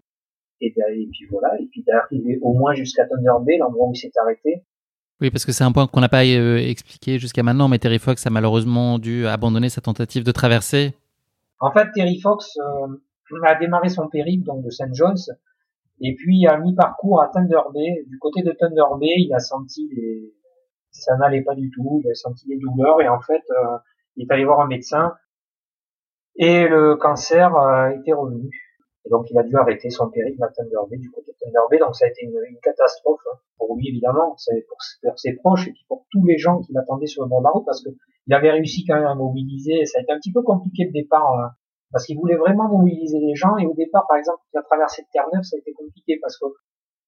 et, et, puis voilà, et puis d'arriver au moins jusqu'à Thunder Bay, l'endroit où il s'est arrêté. Oui, parce que c'est un point qu'on n'a pas expliqué jusqu'à maintenant, mais Terry Fox a malheureusement dû abandonner sa tentative de traverser. En fait, Terry Fox a démarré son périple donc de St. John's et puis à mi-parcours à Thunder Bay, du côté de Thunder Bay, il a senti des, ça n'allait pas du tout, il a senti des douleurs et en fait, euh, il est allé voir un médecin et le cancer euh, était revenu. Et donc il a dû arrêter son périple à Thunder Bay, du côté de Thunder Bay. Donc ça a été une, catastrophe hein, pour lui évidemment, pour, ses proches et puis pour tous les gens qui l'attendaient sur le bord de la route parce que il avait réussi quand même à mobiliser. Ça a été un petit peu compliqué le départ euh, parce qu'il voulait vraiment mobiliser les gens. Et au départ, par exemple, la traversée de Terre-Neuve, ça a été compliqué parce que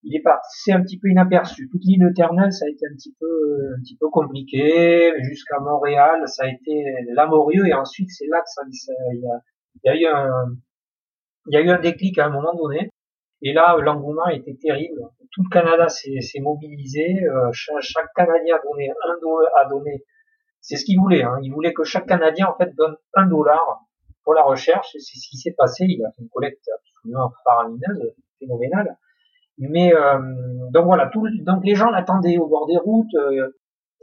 il est c'est un petit peu inaperçu. Toute l'île de Terre-Neuve, ça a été un petit peu, un petit peu compliqué. Jusqu'à Montréal, ça a été laborieux. Et ensuite, c'est là que ça, il y a, eu un, il y a eu un déclic à un moment donné. Et là, l'engouement était terrible. Tout le Canada s'est mobilisé. Euh, chaque, Canadien a donné un dollar, a donné. C'est ce qu'il voulait. Hein. Il voulait que chaque Canadien en fait donne un dollar pour la recherche. C'est ce qui s'est passé. Il a fait une collecte absolument faramineuse, phénoménale. Mais euh, donc voilà, tout, donc les gens l'attendaient au bord des routes. Euh,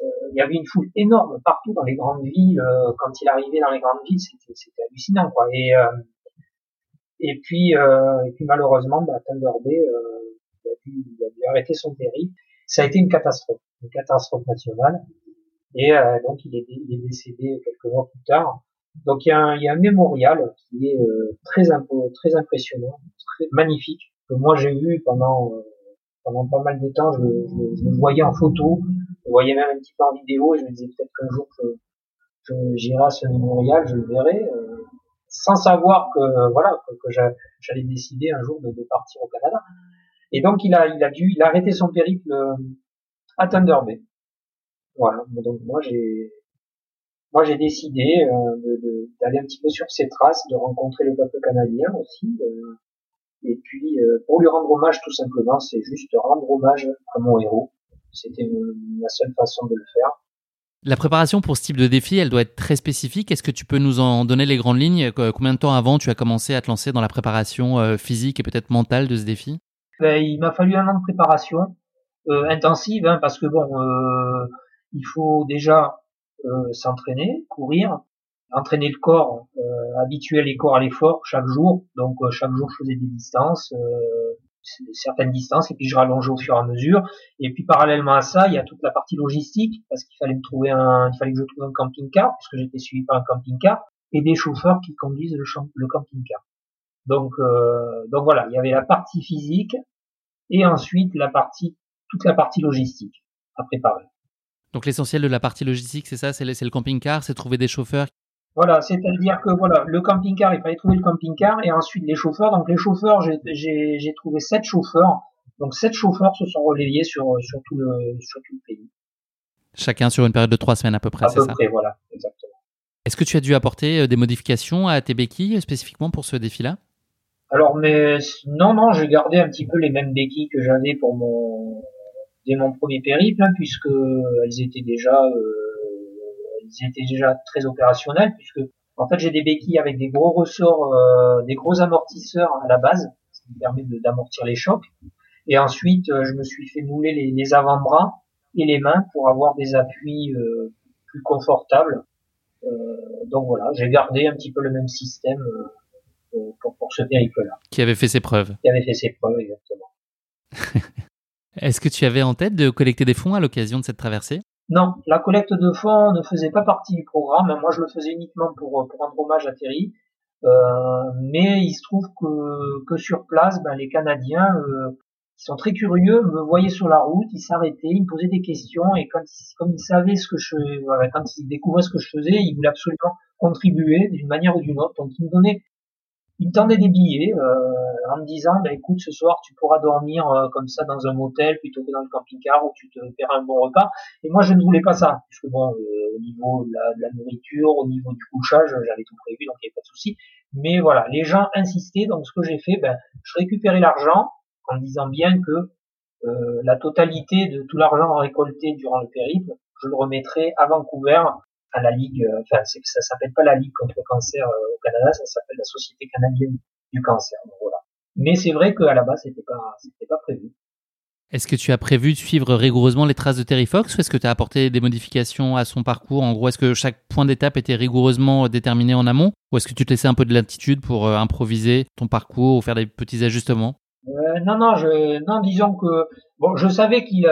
euh, il y avait une foule énorme partout dans les grandes villes. quand il arrivait dans les grandes villes, c'était hallucinant, quoi. Et et puis et puis malheureusement, bah, Thunder Bay, il a, dû, il, a dû, arrêter son périple. Ça a été une catastrophe, une catastrophe nationale. Et donc il est, il est décédé quelques mois plus tard. Donc il y a un, il y a un mémorial qui est très très impressionnant, très magnifique que moi j'ai vu pendant euh, pendant pas mal de temps, je, je, le voyais en photo, je le voyais même un petit peu en vidéo, et je me disais peut-être qu'un jour je, j'irai à ce mémorial, je le verrai, euh, sans savoir que voilà que, j'allais décider un jour de, de, partir au Canada. Et donc il a il a dû il a arrêté son périple euh, à Thunder Bay. Voilà. Donc moi j'ai moi j'ai décidé euh, d'aller un petit peu sur ses traces, de rencontrer le peuple canadien aussi. Euh, et puis, euh, pour lui rendre hommage, tout simplement, c'est juste rendre hommage à mon héros. C'était la seule façon de le faire. La préparation pour ce type de défi, elle doit être très spécifique. Est-ce que tu peux nous en donner les grandes lignes? Combien de temps avant tu as commencé à te lancer dans la préparation physique et peut-être mentale de ce défi? Ben, Il m'a fallu un an de préparation intensive, hein, parce que bon, il faut déjà s'entraîner, courir, entraîner le corps, euh, habituer les corps à l'effort chaque jour. Donc euh, chaque jour, je faisais des distances, euh, certaines distances, et puis je rallongeais au fur et à mesure. Et puis parallèlement à ça, il y a toute la partie logistique, parce qu'il fallait me trouver un, il fallait que je trouve un camping-car, puisque j'étais suivi par un camping-car, et des chauffeurs qui conduisent le, le camping-car. Donc, euh, donc voilà, il y avait la partie physique et ensuite la partie, toute la partie logistique à préparer. Donc l'essentiel de la partie logistique, c'est ça, c'est le, le camping-car, c'est trouver des chauffeurs voilà, c'est-à-dire que voilà, le camping-car, il fallait trouver le camping-car et ensuite les chauffeurs. Donc les chauffeurs, j'ai trouvé sept chauffeurs. Donc sept chauffeurs se sont relayés sur, sur, tout, le, sur tout le pays. Chacun sur une période de trois semaines à peu près, c'est ça À peu près, voilà, exactement. Est-ce que tu as dû apporter euh, des modifications à tes béquilles spécifiquement pour ce défi-là? Alors, mais non, non, j'ai gardé un petit peu les mêmes béquilles que j'avais pour mon dès mon premier périple, hein, puisque elles étaient déjà euh, ils étaient déjà très opérationnels puisque en fait j'ai des béquilles avec des gros ressorts, euh, des gros amortisseurs à la base, ce qui permet d'amortir les chocs. Et ensuite euh, je me suis fait mouler les, avant-bras et les mains pour avoir des appuis euh, plus confortables. donc voilà, j'ai gardé un petit peu le même système pour, pour ce périple-là. Qui avait fait ses preuves. Qui avait fait ses preuves, exactement. Est-ce que tu avais en tête de collecter des fonds à l'occasion de cette traversée? Non, la collecte de fonds ne faisait pas partie du programme. Moi, je le faisais uniquement pour, pour rendre hommage à Terry. Euh, mais il se trouve que, que sur place, ben, les Canadiens, euh, qui sont très curieux, me voyaient sur la route, ils s'arrêtaient, ils me posaient des questions, et quand ils, comme ils savaient ce que je, quand ils découvraient ce que je faisais, ils voulaient absolument contribuer d'une manière ou d'une autre. Donc ils me donnaient il me tendait des billets euh, en me disant bah, écoute ce soir tu pourras dormir euh, comme ça dans un motel plutôt que dans le camping-car où tu te feras un bon repas. Et moi je ne voulais pas ça puisque bon euh, au niveau de la, nourriture au niveau du couchage j'avais tout prévu donc il n'y avait pas de souci. Mais voilà les gens insistaient donc ce que j'ai fait ben je récupérais l'argent en disant bien que la totalité de tout l'argent récolté durant le périple je le remettrai à Vancouver à la Ligue, euh, enfin ça s'appelle pas la Ligue contre le cancer euh, au Canada, ça s'appelle la Société canadienne du cancer. voilà. Mais c'est vrai qu'à la base c'était pas c'était pas prévu. Est-ce que tu as prévu de suivre rigoureusement les traces de Terry Fox ou est-ce que tu as apporté des modifications à son parcours? En gros, est-ce que chaque point d'étape était rigoureusement déterminé en amont ou est-ce que tu te laissais un peu de latitude pour euh, improviser ton parcours ou faire des petits ajustements? Euh, Non, non, je, non, disons que bon, je savais qu'il,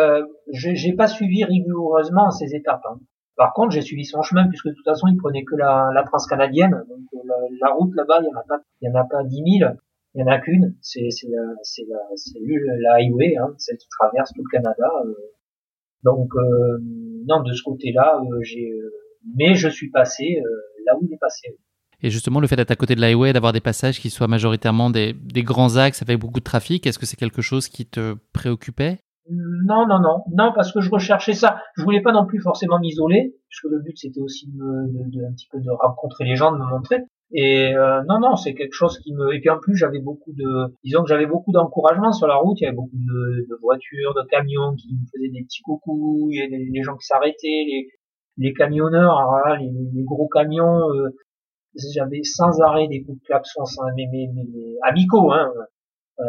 j'ai pas suivi rigoureusement ces étapes. Hein. Par contre, j'ai suivi son chemin puisque de toute façon, il prenait que la, la transcanadienne. Donc la, route là-bas, il y en a pas, il y en a pas dix mille, il y en a qu'une. C'est c'est la c'est la la highway, hein, celle qui traverse tout le Canada. Euh. Donc euh, non, de ce côté-là, euh, j'ai. mais je suis passé là où il est passé. Et justement, le fait d'être à côté de l'highway, d'avoir des passages qui soient majoritairement des, des grands axes avec beaucoup de trafic, est-ce que c'est quelque chose qui te préoccupait? Non, non, non, non, parce que je recherchais ça. Je voulais pas non plus forcément m'isoler, puisque le but c'était aussi de, un petit peu de rencontrer les gens, de me montrer. Et euh, non, non, c'est quelque chose qui me. Et puis en plus, j'avais beaucoup de, disons que j'avais beaucoup d'encouragement sur la route. Il y avait beaucoup de, voitures, de camions qui me faisaient des petits coucous. Il y avait des, gens qui s'arrêtaient, les, les camionneurs, les, les, gros camions. Euh, j'avais sans arrêt des coups de klaxon, mes, mes, mes, mes amicaux, hein. Euh,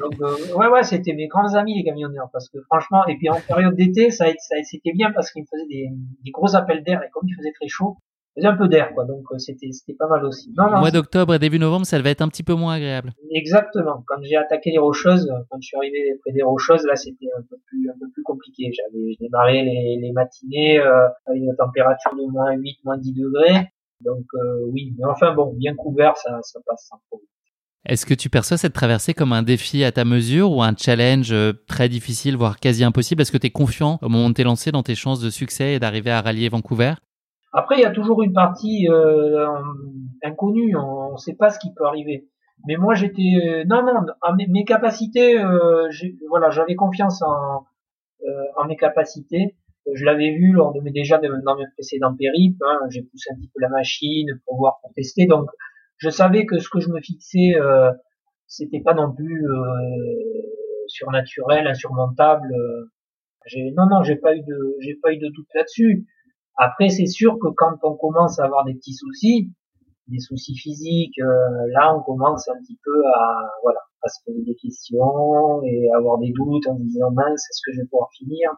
donc euh, ouais ouais c'était mes grands amis les camionneurs parce que franchement et puis en période d'été ça, ça c'était bien parce qu'ils me faisaient des, des gros appels d'air et comme il faisait très chaud un peu d'air, quoi. Donc euh, c'était c'était pas mal aussi. Non, mois d'octobre et début novembre, ça devait être un petit peu moins agréable. Exactement. Quand j'ai attaqué les rocheuses, quand je suis arrivé près des rocheuses, là c'était un peu plus un peu plus compliqué. J'avais démarré les, les matinées euh, avec une température de moins 8, moins 10 degrés. Donc euh, oui, mais enfin bon, bien couvert, ça ça passe sans problème. Est-ce que tu perçois cette traversée comme un défi à ta mesure ou un challenge très difficile, voire quasi impossible? Est-ce que tu es confiant au moment de t'es lancé dans tes chances de succès et d'arriver à rallier Vancouver? Après, il y a toujours une partie euh, inconnue, on ne sait pas ce qui peut arriver. Mais moi, j'étais euh, non, non, mes, capacités, euh, voilà, j'avais confiance en, euh, en mes capacités. Je l'avais vu lors de mes déjà dans mes précédents périples. Hein, j'ai poussé un petit peu la machine pour voir, pour tester. Donc, je savais que ce que je me fixais, euh, c'était pas non plus surnaturel, insurmontable. J'ai, non, non, j'ai pas eu de, j'ai pas eu de doute là-dessus. Après, c'est sûr que quand on commence à avoir des petits soucis, des soucis physiques, euh, là, on commence un petit peu à, voilà, à se poser des questions et avoir des doutes en disant mince, est-ce que je vais pouvoir finir?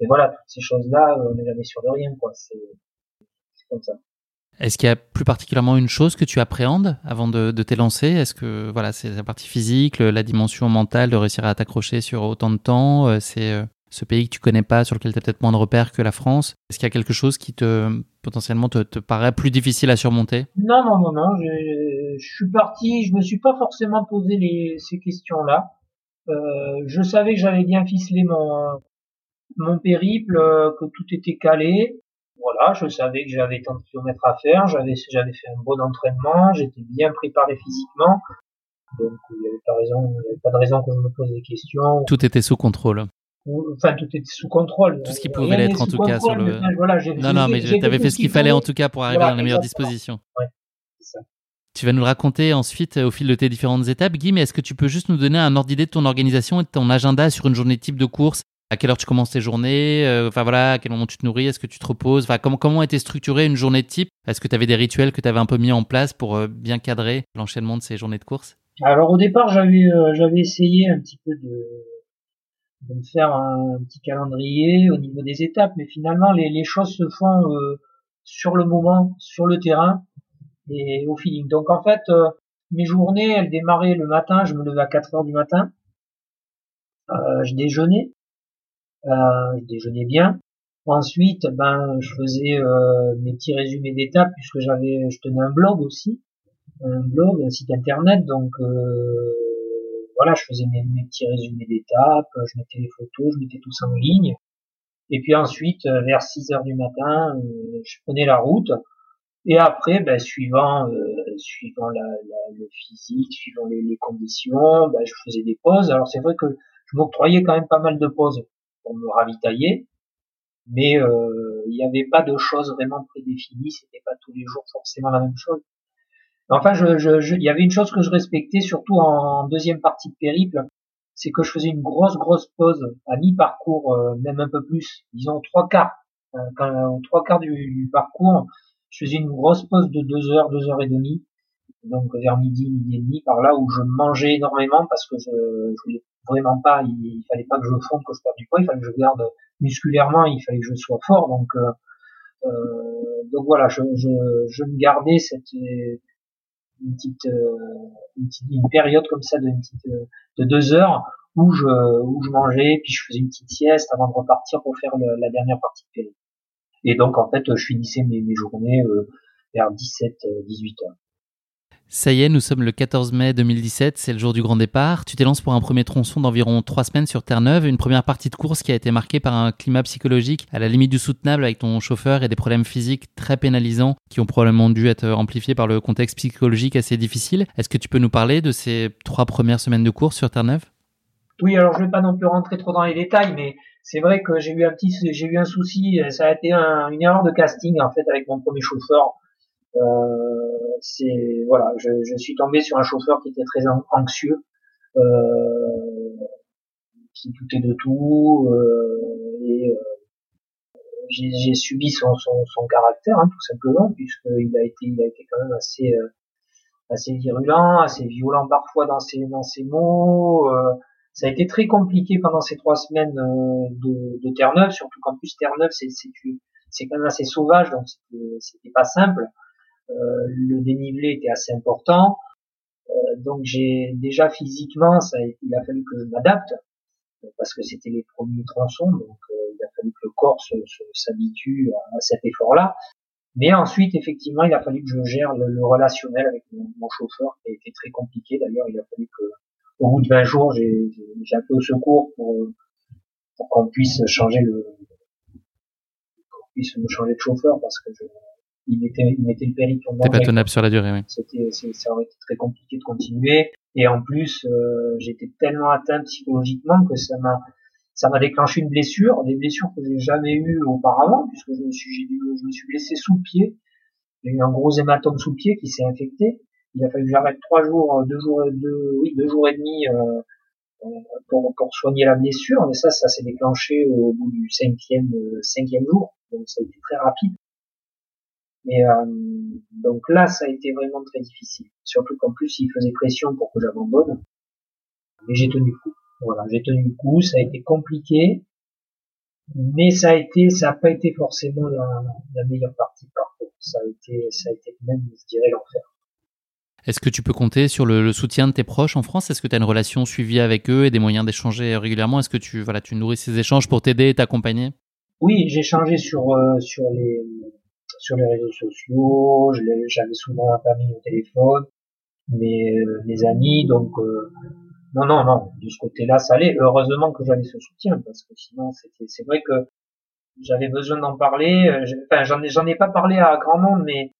Et voilà, toutes ces choses-là, on n'est jamais sûr de rien, quoi. C'est comme ça. Est-ce qu'il y a plus particulièrement une chose que tu appréhendes avant de, de t'élancer? Est-ce que voilà, c'est la partie physique, la dimension mentale de réussir à t'accrocher sur autant de temps euh, C'est euh, ce pays que tu connais pas, sur lequel tu as peut-être moins de repères que la France? Est-ce qu'il y a quelque chose qui te potentiellement te, te paraît plus difficile à surmonter? Non, non, non, non. Je, je, suis parti, je me suis pas forcément posé les, ces questions-là. Euh, je savais que j'avais bien ficelé mon, mon périple, euh, que tout était calé. Voilà, je savais que j'avais tant de kilomètres à faire, j'avais j'avais fait un bon entraînement, j'étais bien préparé physiquement. Donc il n'y avait pas raison, il y avait pas de raison que je me pose des questions. Tout était sous contrôle enfin tout était sous contrôle. Tout ce qui pouvait l'être en tout cas sur le. non, non, mais tu avais fait ce qu'il fallait en tout cas pour arriver dans les meilleures dispositions. Ouais, ça. Tu vas nous le raconter ensuite au fil de tes différentes étapes, Guy, mais est-ce que tu peux juste nous donner un ordre d'idée de ton organisation et de ton agenda sur une journée type de course À quelle heure tu commences tes journées euh, Enfin voilà, à quel moment tu te nourris Est-ce que tu te reposes Enfin comment, comment était structurée une journée type? Est-ce que tu avais des rituels que tu avais un peu mis en place pour euh, bien cadrer l'enchaînement de ces journées de course? Alors au départ, j'avais euh, j'avais essayé un petit peu de de me faire un, petit calendrier au niveau des étapes, mais finalement les, choses se font sur le moment, sur le terrain et au feeling. Donc en fait, mes journées, elles démarraient le matin, je me levais à 4 heures du matin, je déjeunais, je déjeunais bien. Ensuite, ben, je faisais mes petits résumés d'étapes puisque j'avais, je tenais un blog aussi, un blog, un site internet, donc voilà, je faisais mes, petits résumés d'étapes, je mettais les photos, je mettais tout ça en ligne. Et puis ensuite, euh, vers 6 heures du matin, euh, je prenais la route. Et après, ben, suivant, euh, suivant la, le physique, suivant les, conditions, ben, je faisais des pauses. Alors c'est vrai que je m'octroyais quand même pas mal de pauses pour me ravitailler, mais il n'y avait pas de choses vraiment prédéfinies. C'était pas tous les jours forcément la même chose. Enfin, je, il y avait une chose que je respectais, surtout en deuxième partie de périple, c'est que je faisais une grosse, grosse pause à mi-parcours, euh, même un peu plus, disons trois quarts. Euh, trois quarts du, parcours, je faisais une grosse pause de deux heures, deux heures et demie, donc vers midi, midi et demi, par là où je mangeais énormément parce que je voulais vraiment pas, il, fallait pas que je fonde, que je perde du poids, il fallait que je garde musculairement, il fallait que je sois fort, donc euh, euh donc voilà, je, je, je me gardais cette une petite, euh, une, petite, une période comme ça de, petite, euh, de deux heures où je, où je mangeais, puis je faisais une petite sieste avant de repartir pour faire la dernière partie de télé. Et donc en fait, je finissais mes, mes journées euh, vers 17, 18 heures. Ça y est, nous sommes le 14 mai 2017, c'est le jour du grand départ. Tu t'élances pour un premier tronçon d'environ trois semaines sur Terre-Neuve, une première partie de course qui a été marquée par un climat psychologique à la limite du soutenable avec ton chauffeur et des problèmes physiques très pénalisants qui ont probablement dû être amplifiés par le contexte psychologique assez difficile. Est-ce que tu peux nous parler de ces trois premières semaines de course sur Terre-Neuve? Oui, alors je vais pas non plus rentrer trop dans les détails, mais c'est vrai que j'ai eu un petit, j'ai eu un souci, ça a été une erreur de casting en fait avec mon premier chauffeur. Euh c'est voilà, je, je, suis tombé sur un chauffeur qui était très anxieux, euh, qui doutait de tout euh, et j'ai subi son, son, son caractère hein, tout simplement puisqu'il a été il a été quand même assez assez virulent, assez violent parfois dans ses dans ses mots. Euh, ça a été très compliqué pendant ces trois semaines euh, de, de Terre-Neuve, surtout qu'en plus Terre-Neuve c'est c'est quand même assez sauvage, donc c'était pas simple. Euh, le dénivelé était assez important, donc j'ai déjà physiquement, ça, il a fallu que je m'adapte parce que c'était les premiers tronçons, donc il a fallu que le corps s'habitue à cet effort-là. Mais ensuite, effectivement, il a fallu que je gère le, relationnel avec mon, chauffeur, qui a été très compliqué. D'ailleurs, il a fallu que, au bout de 20 jours, j'ai appelé au secours pour, pour qu'on puisse changer le, qu'on puisse me changer de chauffeur parce que je, il mettait, il mettait le péril C'était pas tenable sur la durée, oui. C'était, ça aurait été très compliqué de continuer. Et en plus, euh, j'étais tellement atteint psychologiquement que ça m'a, ça m'a déclenché une blessure, des blessures que j'ai jamais eues auparavant, puisque je me suis, je me suis blessé sous le pied. J'ai eu un gros hématome sous le pied qui s'est infecté. Il a fallu que j'arrête trois jours, deux jours, deux, oui, deux jours et demi euh, pour, pour soigner la blessure. Mais ça, ça s'est déclenché au bout du cinquième, cinquième jour. Donc ça a été très rapide. Et euh, donc là, ça a été vraiment très difficile. Surtout qu'en plus, il faisait pression pour que j'abandonne. Mais j'ai tenu le coup. Voilà, j'ai tenu le coup, ça a été compliqué, mais ça a été, ça n'a pas été forcément la, meilleure partie par contre. Ça a été, ça a été même, je dirais, l'enfer. Est-ce que tu peux compter sur le, soutien de tes proches en France? Est-ce que tu as une relation suivie avec eux et des moyens d'échanger régulièrement? Est-ce que tu, voilà, tu nourris ces échanges pour t'aider et t'accompagner? Oui, j'ai changé sur, euh, sur, les, sur les réseaux sociaux, j'avais souvent ma famille au téléphone, mes, euh, mes amis, donc euh, non, non, non, de ce côté-là, ça allait. Heureusement que j'avais ce soutien, parce que sinon, c'était, c'est vrai que j'avais besoin d'en parler. Euh, enfin, j'en ai, j'en ai pas parlé à grand monde, mais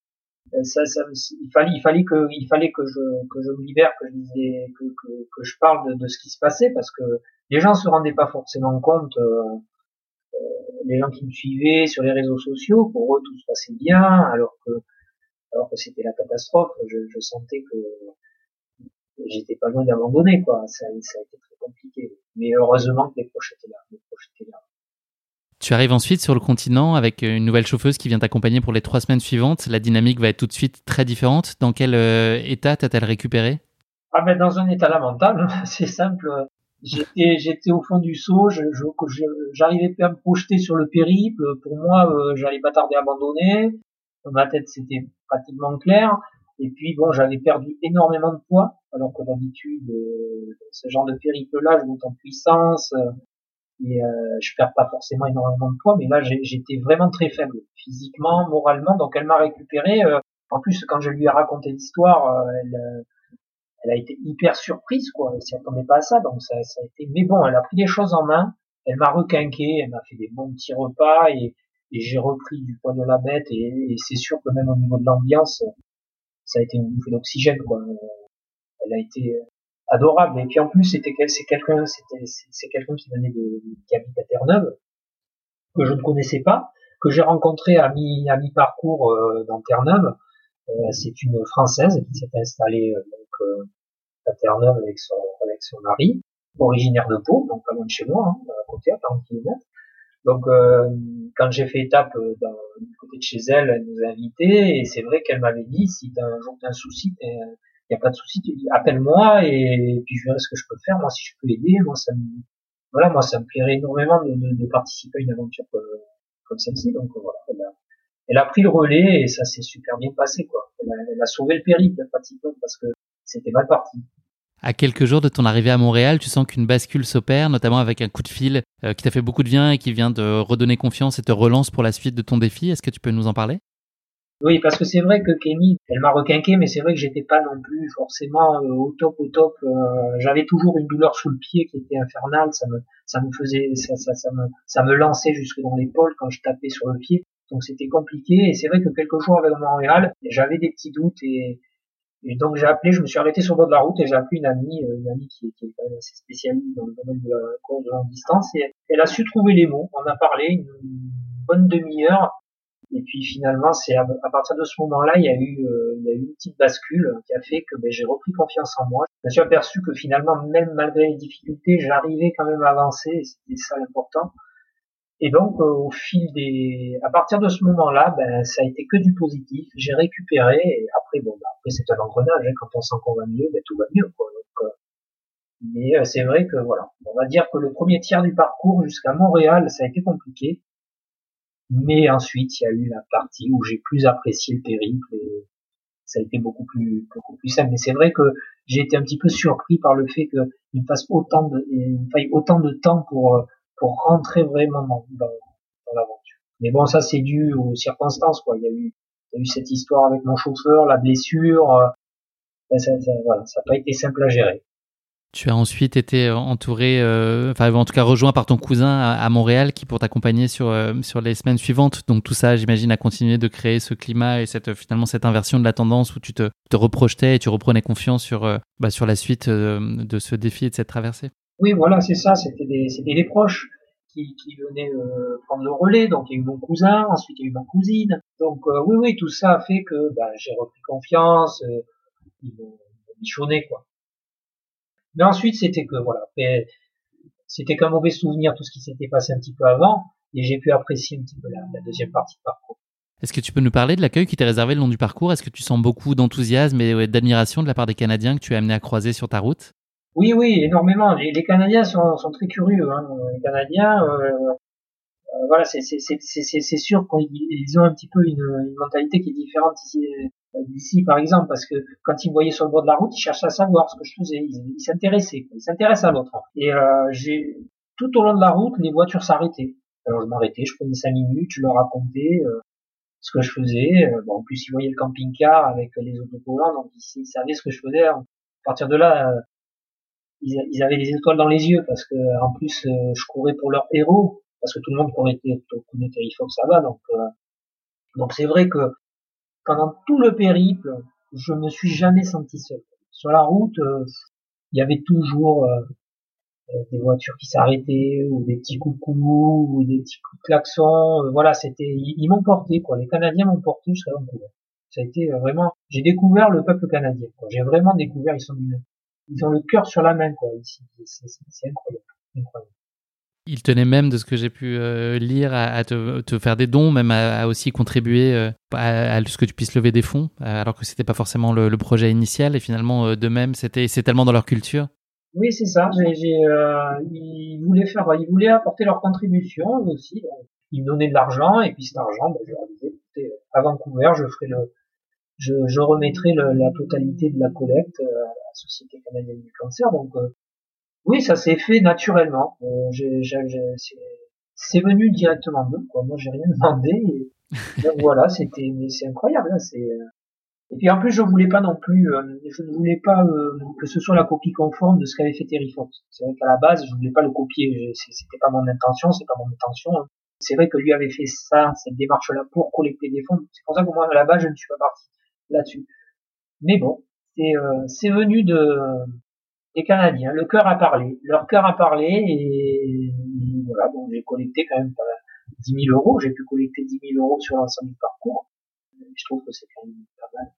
euh, ça, ça, il fallait, il fallait que, il fallait que je, que je me libère, que je disais, que, je parle de, ce qui se passait, parce que les gens se rendaient pas forcément compte. Les gens qui me suivaient sur les réseaux sociaux, pour eux tout se passait bien, alors que, alors que c'était la catastrophe. Je, je sentais que j'étais pas loin d'abandonner, quoi. Ça, ça, a été très compliqué. Mais heureusement que les proches étaient là. Les proches étaient là. Tu arrives ensuite sur le continent avec une nouvelle chauffeuse qui vient t'accompagner pour les trois semaines suivantes. La dynamique va être tout de suite très différente. Dans quel euh, état t'as-t-elle récupéré Ah ben dans un état lamentable. C'est simple. J'étais, j'étais au fond du seau. Je, j'arrivais pas à me projeter sur le périple. Pour moi, euh, j'allais pas tarder à abandonner. Ma tête, c'était pratiquement clair. Et puis bon, j'avais perdu énormément de poids, alors que d'habitude, euh, ce genre de périple-là, je monte en puissance euh, et euh, je perds pas forcément énormément de poids, mais là j'étais vraiment très faible, physiquement, moralement. Donc elle m'a récupéré. Euh, en plus, quand je lui ai raconté l'histoire, elle, elle a été hyper surprise, quoi. Elle s'y attendait pas à ça, donc ça, ça a été. Mais bon, elle a pris les choses en main. Elle m'a requinqué, elle m'a fait des bons petits repas et, et j'ai repris du poids de la bête et, et c'est sûr que même au niveau de l'ambiance, ça a été une bouffée d'oxygène quoi. Elle a été adorable et puis en plus c'était c'est quelqu'un c'était c'est quelqu'un qui venait de qui habite à Terre-Neuve que je ne connaissais pas que j'ai rencontré à mi à mi parcours euh, dans Terre-Neuve euh, c'est une française qui s'est installée euh, Terre-Neuve avec son avec son mari originaire de Pau donc pas loin de chez moi hein, à côté à 40 km donc, euh, quand j'ai fait étape euh, dans, du côté de chez elle, elle nous a invités et c'est vrai qu'elle m'avait dit si t'as un jour un souci, il n'y a pas de souci, tu dis appelle-moi et, puis je verrai ce que je peux faire. Moi, si je peux aider, moi ça me voilà, moi ça me plairait énormément de, de, de participer à une aventure comme, comme celle-ci. Donc voilà, elle a, elle a, pris le relais et ça s'est super bien passé quoi. Elle a, elle a sauvé le périple pratiquement parce que c'était mal parti. À quelques jours de ton arrivée à Montréal, tu sens qu'une bascule s'opère, notamment avec un coup de fil euh, qui t'a fait beaucoup de bien et qui vient de redonner confiance et te relance pour la suite de ton défi. Est-ce que tu peux nous en parler? Oui, parce que c'est vrai que Kenny, elle m'a requinqué, mais c'est vrai que j'étais pas non plus forcément euh, au top, au top. Euh, j'avais toujours une douleur sous le pied qui était infernale. Ça me, ça me faisait, ça, ça, ça me, ça me lançait jusque dans l'épaule quand je tapais sur le pied. Donc c'était compliqué. Et c'est vrai que quelques jours avec Montréal, j'avais des petits doutes et et donc j'ai appelé, je me suis arrêté sur le bord de la route et j'ai appelé une amie, euh, une amie qui, est quand même assez spécialiste dans le domaine de la course de longue distance et elle a su trouver les mots. On a parlé une bonne demi-heure Et puis finalement, c'est à, partir de ce moment-là, il y a eu, euh, il y a eu une petite bascule qui a fait que ben, j'ai repris confiance en moi. Je me suis aperçu que finalement, même malgré les difficultés, j'arrivais quand même à avancer. C'était ça l'important. Et donc, euh, au fil des, à partir de ce moment-là, ben, ça a été que du positif. J'ai récupéré. Et après, bon, ben, après c'est un engrenage. Hein. Quand on sent qu'on va mieux, ben, tout va mieux. Quoi. Donc, euh, mais c'est vrai que voilà, on va dire que le premier tiers du parcours jusqu'à Montréal, ça a été compliqué. Mais ensuite, il y a eu la partie où j'ai plus apprécié le périple et ça a été beaucoup plus, beaucoup plus simple. Mais c'est vrai que j'ai été un petit peu surpris par le fait qu'il me fasse autant de, il me faille autant de temps pour, pour rentrer vraiment dans, l'aventure. Mais bon, ça c'est dû aux circonstances, quoi. Il y a eu, cette histoire avec mon chauffeur, la blessure. Euh, ça, ça, n'a pas été simple à gérer. Tu as ensuite été euh, entouré, euh, enfin en tout cas rejoint par ton cousin à, Montréal qui pour t'accompagner sur les semaines suivantes. Donc tout ça, j'imagine, a continué de créer ce climat et cette finalement cette inversion de la tendance où tu te, reprojetais et tu reprenais confiance sur bah, sur la suite de ce défi et de cette traversée. Oui, voilà, c'est ça. C'était des des proches qui, venaient prendre le relais. Donc il y a eu mon cousin, ensuite il y a eu ma cousine. Donc oui, oui, tout ça a fait que bah, j'ai repris confiance. ils m'ont bichonné quoi. Mais ensuite, c'était que voilà, c'était qu'un mauvais souvenir tout ce qui s'était passé un petit peu avant, et j'ai pu apprécier un petit peu la, deuxième partie de parcours. Est-ce que tu peux nous parler de l'accueil qui t'est réservé le long du parcours? Est-ce que tu sens beaucoup d'enthousiasme et d'admiration de la part des Canadiens que tu as amené à croiser sur ta route? Oui, oui, énormément. Les, Canadiens sont, très curieux. Hein. Les Canadiens, euh, euh, voilà, c'est sûr qu'ils ont un petit peu une, mentalité qui est différente ici, d'ici par exemple parce que quand ils voyaient sur le bord de la route ils cherchaient à savoir ce que je faisais ils s'intéressaient ils s'intéressent à l'autre et euh, tout au long de la route les voitures s'arrêtaient alors je m'arrêtais je prenais cinq minutes je leur racontais euh, ce que je faisais euh, bon, en plus ils voyaient le camping-car avec les autocollants donc ils, savaient ce que je faisais à partir de là euh, ils, ils, avaient des étoiles dans les yeux parce que en plus je courais pour leur héros parce que tout le monde courait connaît que ça va donc donc c'est vrai que pendant tout le périple, je me suis jamais senti seul. Sur la route, euh, il y avait toujours euh, euh, des voitures qui s'arrêtaient ou des petits coucous ou des petits coups de klaxon. voilà, c'était, ils, m'ont porté quoi. Les Canadiens m'ont porté jusqu'à Vancouver. Ça a été vraiment, j'ai découvert le peuple canadien. J'ai vraiment découvert, ils sont ils ont le cœur sur la main quoi. Ici, c'est incroyable, incroyable. Il tenait même, de ce que j'ai pu euh, lire, à, te, faire des dons, même à, aussi contribuer euh, à, ce que tu puisses lever des fonds, euh, alors que c'était pas forcément le, projet initial. Et finalement, de même, c'était c'est tellement dans leur culture. Oui, c'est ça. ils voulaient faire, ils voulaient apporter leur contribution aussi. Ils me donnaient de l'argent et puis cet argent, ben, je leur disais, écoutez, à Vancouver, je ferai le, je, je remettrai la totalité de la collecte à la Société canadienne du cancer. Donc oui, ça s'est fait naturellement. Euh, c'est venu directement d'eux. Quoi. Moi, j'ai rien demandé. Et, donc voilà, c'était, c'est incroyable. Hein, c'est. Euh. Et puis en plus, je voulais pas non plus, euh, je ne voulais pas euh, que ce soit la copie conforme de ce qu'avait fait Terry Fox. C'est vrai qu'à la base, je voulais pas le copier. C'était pas mon intention, c'est pas mon intention. Hein. C'est vrai que lui avait fait ça, cette démarche-là pour collecter des fonds. C'est pour ça que moi, à la base, je ne suis pas parti là-dessus. Mais bon, c'est c'est venu de les Canadiens. Le cœur a parlé. Leur cœur a parlé et, voilà, donc j'ai collecté quand même 10 000 euros. J'ai pu collecter 10 000 euros sur l'ensemble du parcours. Je trouve que c'est quand même pas mal.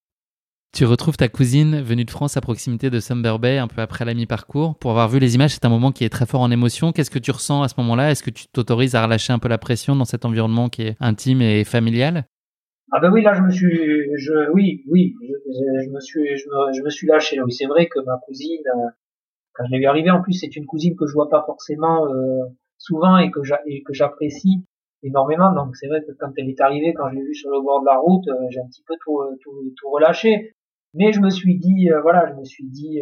Tu retrouves ta cousine venue de France à proximité de Sumber Bay un peu après la mi-parcours. Pour avoir vu les images, c'est un moment qui est très fort en émotion. Qu'est-ce que tu ressens à ce moment-là? Est-ce que tu t'autorises à relâcher un peu la pression dans cet environnement qui est intime et familial? Ah ben oui, là je me suis, je, oui, oui, je, me suis, je me, je me suis lâché. Oui, c'est vrai que ma cousine, quand je l'ai vu arriver, en plus c'est une cousine que je vois pas forcément euh, souvent et que j'apprécie énormément. Donc c'est vrai que quand elle est arrivée, quand je l'ai vue sur le bord de la route, euh, j'ai un petit peu tout, tout, tout, relâché. Mais je me suis dit, euh, voilà, je me suis dit,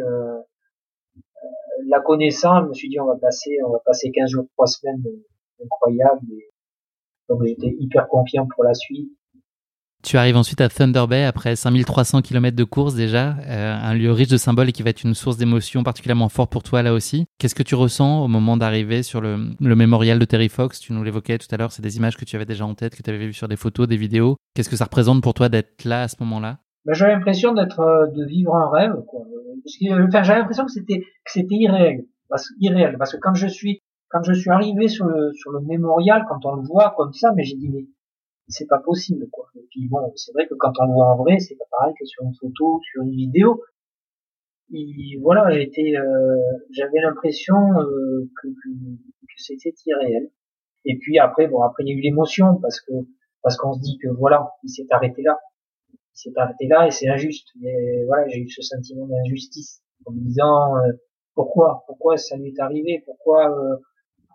la connaissant, je me suis dit on va passer, on va passer 15 jours, 3 semaines incroyables. donc j'étais hyper confiant pour la suite. Tu arrives ensuite à Thunder Bay après 5300 km de course déjà, euh, un lieu riche de symboles et qui va être une source d'émotion particulièrement forte pour toi là aussi. Qu'est-ce que tu ressens au moment d'arriver sur le, mémorial de Terry Fox? Tu nous l'évoquais tout à l'heure, c'est des images que tu avais déjà en tête, que tu avais vues sur des photos, des vidéos. Qu'est-ce que ça représente pour toi d'être là à ce moment-là? Ben, J'ai l'impression d'être, euh, de vivre un rêve. Quoi. enfin, j'ai l'impression que c'était, que c'était irréel, parce, parce que quand je suis, quand je suis arrivé sur le, sur le mémorial, quand on le voit comme ça, mais j'ai dit mais c'est pas possible quoi. Et puis bon, c'est vrai que quand on le voit en vrai, c'est pas pareil que sur une photo, sur une vidéo. Et voilà, euh, j'avais l'impression euh, que, que, que c'était irréel. Et puis après, bon, après il y a eu l'émotion parce que parce qu'on se dit que voilà, il s'est arrêté là, il s'est arrêté là et c'est injuste. Mais voilà, j'ai eu ce sentiment d'injustice en me disant euh, pourquoi, pourquoi ça lui est arrivé, pourquoi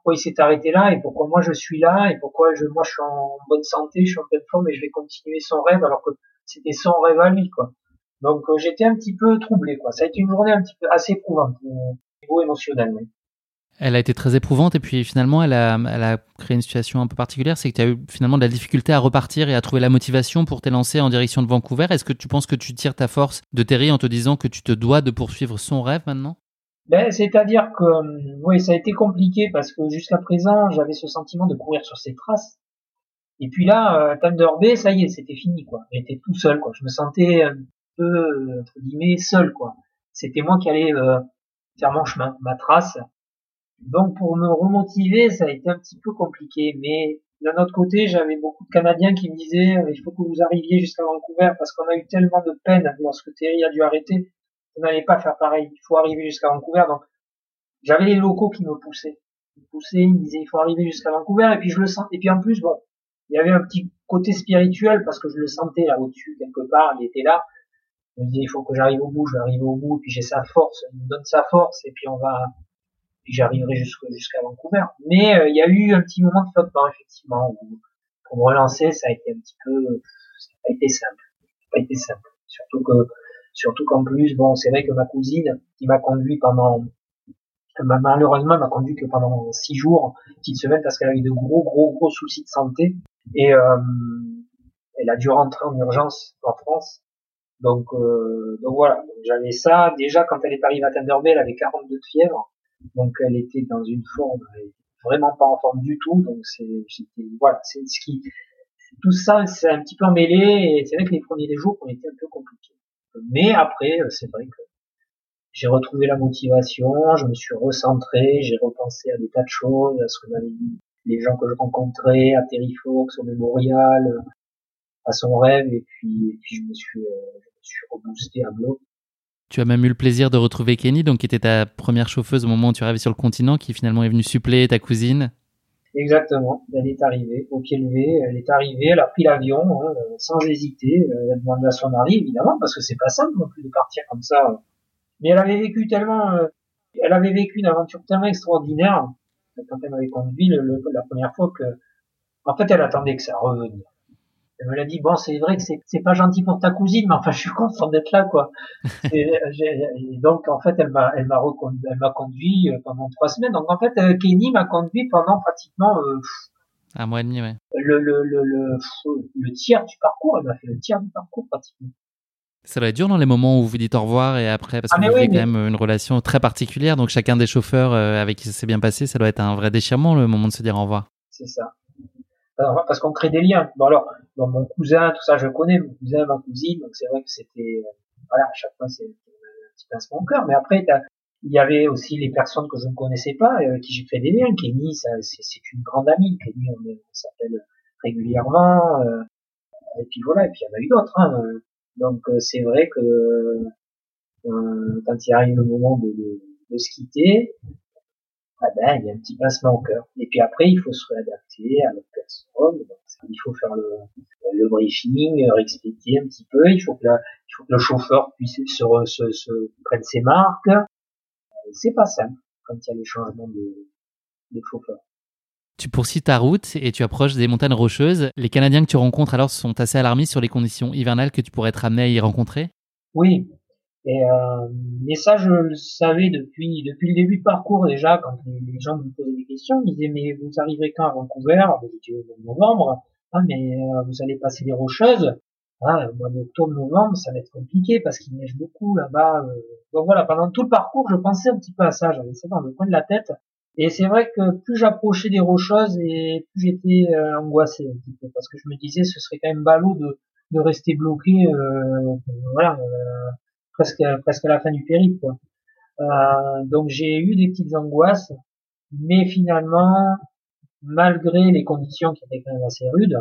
pourquoi il s'est arrêté là et pourquoi moi je suis là et pourquoi je, moi je suis en bonne santé, je suis en pleine forme et je vais continuer son rêve alors que c'était son rêve à lui, quoi. Donc euh, j'étais un petit peu troublé, quoi. Ça a été une journée un petit peu assez éprouvante au niveau émotionnel. Elle a été très éprouvante et puis finalement elle a, elle a créé une situation un peu particulière, c'est que tu as eu finalement de la difficulté à repartir et à trouver la motivation pour t'élancer en direction de Vancouver. Est-ce que tu penses que tu tires ta force de Terry en te disant que tu te dois de poursuivre son rêve maintenant? Ben, c'est-à-dire que euh, oui, ça a été compliqué parce que jusqu'à présent, j'avais ce sentiment de courir sur ses traces. Et puis là, euh, Thunder Bay, ça y est, c'était fini quoi. J'étais tout seul quoi. Je me sentais un peu entre guillemets seul quoi. C'était moi qui allais euh, faire mon chemin, ma trace. Donc pour me remotiver, ça a été un petit peu compliqué. Mais d'un autre côté, j'avais beaucoup de Canadiens qui me disaient il faut que vous arriviez jusqu'à Vancouver parce qu'on a eu tellement de peine lorsque Terry a dû arrêter vous n'allez pas faire pareil. Il faut arriver jusqu'à Vancouver. Donc, j'avais les locaux qui me poussaient. Ils me poussaient, ils me disaient, il faut arriver jusqu'à Vancouver. Et puis, je le sens. Et puis, en plus, bon, il y avait un petit côté spirituel parce que je le sentais là au-dessus, quelque part. Il était là. Je me disais, il faut que j'arrive au bout, je vais arriver au bout. Et puis, j'ai sa force. Il me donne sa force. Et puis, on va, puis j'arriverai jusqu'à Vancouver. Mais euh, il y a eu un petit moment de flottement, effectivement, où pour me relancer, ça a été un petit peu, ça pas été simple. Ça pas été simple. Surtout que Surtout qu'en plus, bon, c'est vrai que ma cousine, qui m'a conduit pendant, malheureusement, m'a conduit que pendant six jours, petite semaine, parce qu'elle avait de gros, gros, gros soucis de santé. Et euh, elle a dû rentrer en urgence en France. Donc, euh, donc voilà, j'avais ça. Déjà, quand elle est arrivée à Thunder elle avait 42 de fièvre. Donc, elle était dans une forme, vraiment pas en forme du tout. Donc, c'est, voilà, c'est ce qui, tout ça, c'est un petit peu emmêlé. Et c'est vrai que les premiers jours ont été un peu compliqués. Mais après, euh, c'est vrai que j'ai retrouvé la motivation, je me suis recentré, j'ai repensé à des tas de choses, à ce que m'avaient dit les gens que je rencontrais, à Terry Fox, au mémorial, à son rêve, et puis, puis je me suis, euh, je me suis reboosté à bloc. Tu as même eu le plaisir de retrouver Kenny, donc qui était ta première chauffeuse au moment où tu arrivais sur le continent, qui finalement est venue suppléer ta cousine. Exactement, elle est arrivée, au pied levé, elle est arrivée, elle a pris l'avion hein, sans hésiter, elle a demandé à son mari évidemment parce que c'est pas simple non plus de partir comme ça. Mais elle avait vécu tellement, euh, elle avait vécu une aventure tellement extraordinaire quand elle m'avait conduit la première fois que, en fait, elle attendait que ça revienne. Elle me l'a dit, bon, c'est vrai que c'est pas gentil pour ta cousine, mais enfin, je suis content d'être là, quoi. et, donc, en fait, elle m'a, elle m'a elle m'a conduit euh, pendant trois semaines. Donc, en fait, euh, Kenny m'a conduit pendant pratiquement euh, un mois et demi, ouais. Le, le, le, le, le tiers du parcours, elle m'a fait le tiers du parcours pratiquement. Ça doit être dur dans les moments où vous dites au revoir et après, parce que ah, vous avez quand même une relation très particulière. Donc, chacun des chauffeurs avec qui ça s'est bien passé, ça doit être un vrai déchirement le moment de se dire au revoir. C'est ça parce qu'on crée des liens. Bon alors, bon, mon cousin, tout ça, je connais, mon cousin, ma cousine, donc c'est vrai que c'était, euh, voilà, à chaque fois c'est un petit pincement au cœur. Mais après, il y avait aussi les personnes que je ne connaissais pas, avec qui j'ai fait des liens. Kenny, c'est une grande amie. Kenny, on, s'appelle régulièrement. Euh, et puis voilà, et puis il y en a eu d'autres. Hein, donc euh, c'est vrai que euh, quand il arrive le moment de, de, de se quitter, ah ben, il y a un petit pincement au cœur. Et puis après, il faut se réadapter à l'autre personne. il faut faire le, le briefing, expliquer un petit peu. Il faut que, il faut que le chauffeur puisse se, se, se prenne ses marques. C'est pas simple quand il y a les changements de, de chauffeur. Tu poursuis ta route et tu approches des montagnes rocheuses. Les Canadiens que tu rencontres alors sont assez alarmistes sur les conditions hivernales que tu pourrais être amené à y rencontrer? Oui, et, euh, mais ça, je le savais depuis depuis le début de parcours déjà, quand les, gens me posaient des questions, ils disaient mais vous arriverez quand à Vancouver J'étais au novembre. Ah mais euh, vous allez passer des rocheuses? Ah, au mois d'octobre, novembre, ça va être compliqué parce qu'il neige beaucoup là-bas. Euh. Donc voilà, pendant tout le parcours, je pensais un petit peu à ça, j'avais ça dans le coin de la tête. Et c'est vrai que plus j'approchais des rocheuses et plus j'étais euh, angoissé un petit peu parce que je me disais ce serait quand même ballot de, de rester bloqué, euh, voilà, presque presque à la fin du périple. Quoi. Euh, donc j'ai eu des petites angoisses, mais finalement, malgré les conditions qui étaient quand même assez rudes,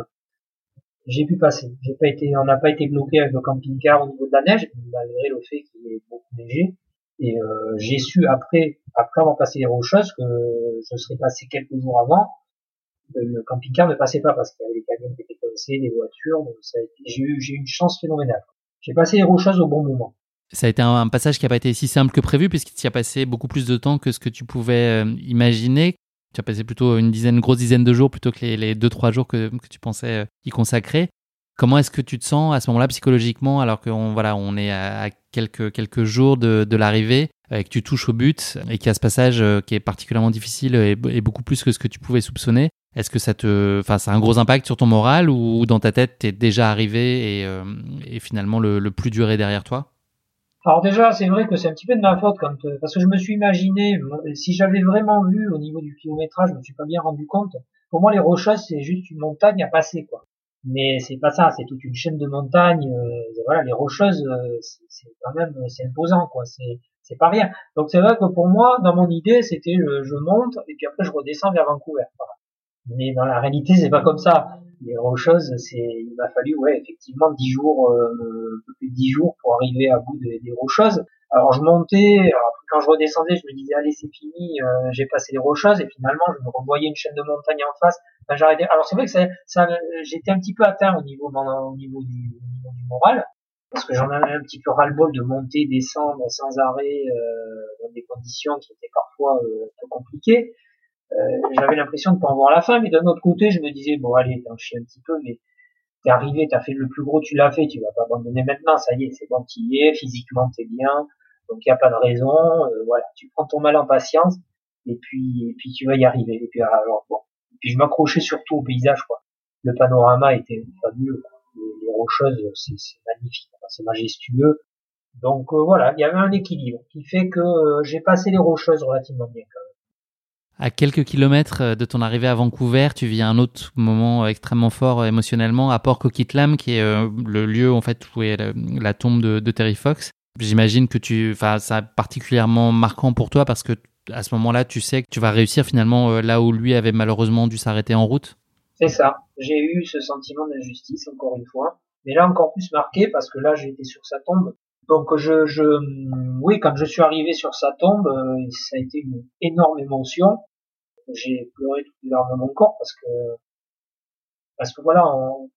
j'ai pu passer. J'ai pas été, on n'a pas été bloqué avec le camping-car au niveau de la neige, malgré le fait qu'il est beaucoup neigé. Et euh, j'ai su après, après avoir passé les rocheuses, que je serais passé quelques jours avant. Le camping-car ne passait pas parce qu'il y avait des camions qui étaient coincés, des voitures. Donc j'ai eu, j'ai eu une chance phénoménale. J'ai passé les rocheuses au bon moment. Ça a été un, passage qui n'a pas été si simple que prévu, puisqu'il y a passé beaucoup plus de temps que ce que tu pouvais euh, imaginer. Tu as passé plutôt une dizaine, grosse dizaine de jours plutôt que les, les deux, trois jours que, tu pensais euh, y consacrer. Comment est-ce que tu te sens à ce moment-là psychologiquement alors qu'on voilà, on est à, quelques, jours de, l'arrivée et que tu touches au but et qu'il y a ce passage euh, qui est particulièrement difficile et, beaucoup plus que ce que tu pouvais soupçonner? Est-ce que ça te, ça a un gros impact sur ton moral ou dans ta tête, tu es déjà arrivé et, et finalement le, le plus dur est derrière toi? Alors déjà, c'est vrai que c'est un petit peu de ma faute quand euh, parce que je me suis imaginé si j'avais vraiment vu au niveau du kilométrage, je me suis pas bien rendu compte. Pour moi, les Rocheuses, c'est juste une montagne à passer, quoi. Mais c'est pas ça, c'est toute une chaîne de montagnes. Euh, voilà, les Rocheuses, euh, c'est quand même c'est imposant, quoi. C'est c'est pas rien. Donc c'est vrai que pour moi, dans mon idée, c'était je monte et puis après je redescends vers Vancouver. Mais dans la réalité, c'est pas comme ça les rocheuses, c'est, il m'a fallu, ouais, effectivement, dix jours, euh, un peu plus de dix jours pour arriver à bout des, rocheuses. Alors je montais, alors, quand je redescendais, je me disais allez c'est fini, euh, j'ai passé les rocheuses et finalement je me revoyais une chaîne de montagne en face. Ben, j'arrêtais. Alors c'est vrai que ça, ça j'étais un petit peu atteint au niveau, au niveau du, du moral parce que j'en avais un petit peu ras-le-bol de monter, descendre sans arrêt euh, dans des conditions qui étaient parfois euh, un peu compliquées. Euh, j'avais l'impression de pas en voir la fin, mais d'un autre côté, je me disais, bon allez, t'en chies un petit peu, mais t'es arrivé, t'as fait le plus gros, tu l'as fait, tu vas pas abandonner maintenant, ça y est, c'est bon, es, physiquement t'es bien, donc il y a pas de raison, euh, voilà, tu prends ton mal en patience, et puis, et puis tu vas y arriver, et puis alors bon, puis je m'accrochais surtout au paysage, quoi. Le panorama était fabuleux, Les, rocheuses, c'est magnifique, c'est majestueux, donc euh, voilà, il y avait un équilibre qui fait que j'ai passé les rocheuses relativement bien quand même. À quelques kilomètres euh, de ton arrivée à Vancouver, tu vis un autre moment extrêmement fort euh, émotionnellement à Port Coquitlam, qui est euh, le lieu en fait où est la, tombe de, Terry Fox. J'imagine que tu, enfin, ça particulièrement marquant pour toi parce que à ce moment-là, tu sais que tu vas réussir finalement là où lui avait malheureusement dû s'arrêter en route. C'est ça. J'ai eu ce sentiment d'injustice encore une fois, mais là encore plus marqué parce que là été sur sa tombe. Donc je, je, oui, quand je suis arrivé sur sa tombe, ça a été une énorme émotion j'ai pleuré toutes les larmes de mon corps parce que parce que voilà,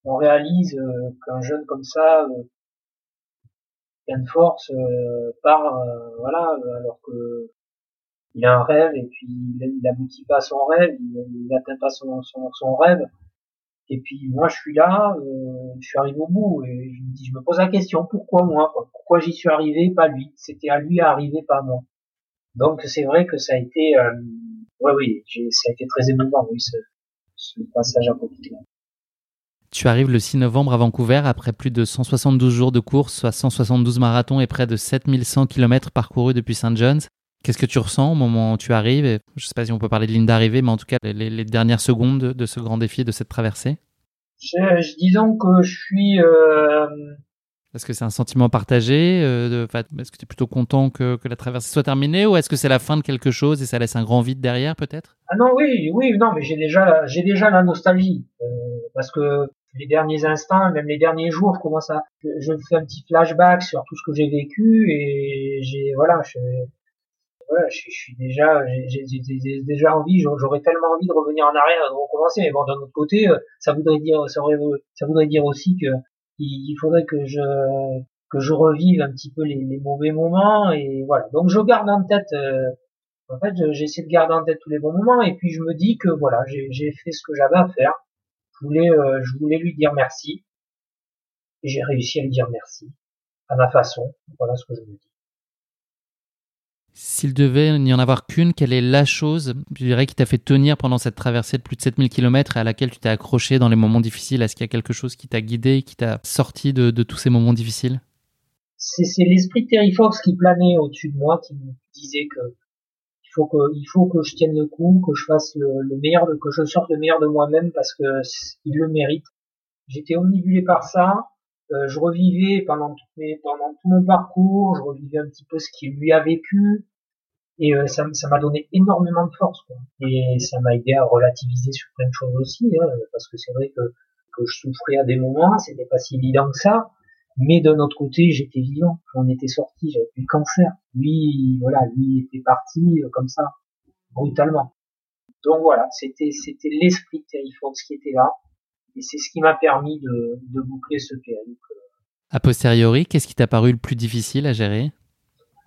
on, réalise euh, qu'un jeune comme ça, euh, plein de force, euh, part, euh, voilà, alors que il a un rêve et puis il, aboutit pas à son rêve, il n'atteint pas son, son, son, rêve. Et puis moi je suis là, je suis arrivé au bout et je me pose la question, pourquoi moi Pourquoi j'y suis arrivé, pas lui? C'était à lui à arriver, pas à moi. Donc c'est vrai que ça a été ouais, oui, ça a été très émouvant, oui, ce, passage à Coquitlam. Tu arrives le 6 novembre à Vancouver après plus de 172 jours de course, soit 172 marathons et près de 7100 km parcourus depuis St. John's. Qu'est-ce que tu ressens au moment où tu arrives Je ne sais pas si on peut parler de ligne d'arrivée, mais en tout cas, les, dernières secondes de ce grand défi, de cette traversée? Je, je Disons que je suis euh, est-ce que c'est un sentiment partagé euh, Est-ce que tu es plutôt content que, que, la traversée soit terminée ou est-ce que c'est la fin de quelque chose et ça laisse un grand vide derrière peut-être? Ah non, oui, oui, non, mais j'ai déjà, j'ai déjà la nostalgie euh, parce que les derniers instants, même les derniers jours, je commence à, je, fais un petit flashback sur tout ce que j'ai vécu et j'ai, voilà, je, voilà, je, je suis déjà, j'ai déjà envie, j'aurais tellement envie de revenir en arrière et de recommencer. Mais bon, d'un autre côté, euh, ça voudrait dire, ça, ça voudrait dire aussi que il, faudrait que je que je revive un petit peu les, les, mauvais moments et voilà. Donc je garde en tête, euh, en fait, j'essaie de garder en tête tous les bons moments et puis je me dis que voilà, j'ai fait ce que j'avais à faire. Je voulais, euh, je voulais lui dire merci et j'ai réussi à lui dire merci à ma façon. Voilà ce que je me dis. S'il devait n'y en avoir qu'une, quelle est la chose, je dirais, qui t'a fait tenir pendant cette traversée de plus de 7000 km et à laquelle tu t'es accroché dans les moments difficiles? Est-ce qu'il y a quelque chose qui t'a guidé, qui t'a sorti de, tous ces moments difficiles? C'est l'esprit de Terry Fox qui planait au-dessus de moi, qui me disait que il faut que, faut que je tienne le coup, que je fasse le, meilleur, que je sorte le meilleur de moi-même parce que il le mérite. J'étais omnibulé par ça. Euh, je revivais pendant tout, mon parcours, je revivais un petit peu ce qu'il lui a vécu, et euh, ça, m'a donné énormément de force. Quoi. Et ça m'a aidé à relativiser sur plein de choses aussi, hein, parce que c'est vrai que, je souffrais à des moments, c'était pas si évident que ça. Mais d'un autre côté, j'étais vivant, j'en étais sorti, j'avais plus cancer. Lui, voilà, lui était parti euh, comme ça, brutalement. Donc voilà, c'était c'était l'esprit Terrifox qui était là, et c'est ce qui m'a permis de, de boucler ce périple. A posteriori, qu'est-ce qui t'a paru le plus difficile à gérer?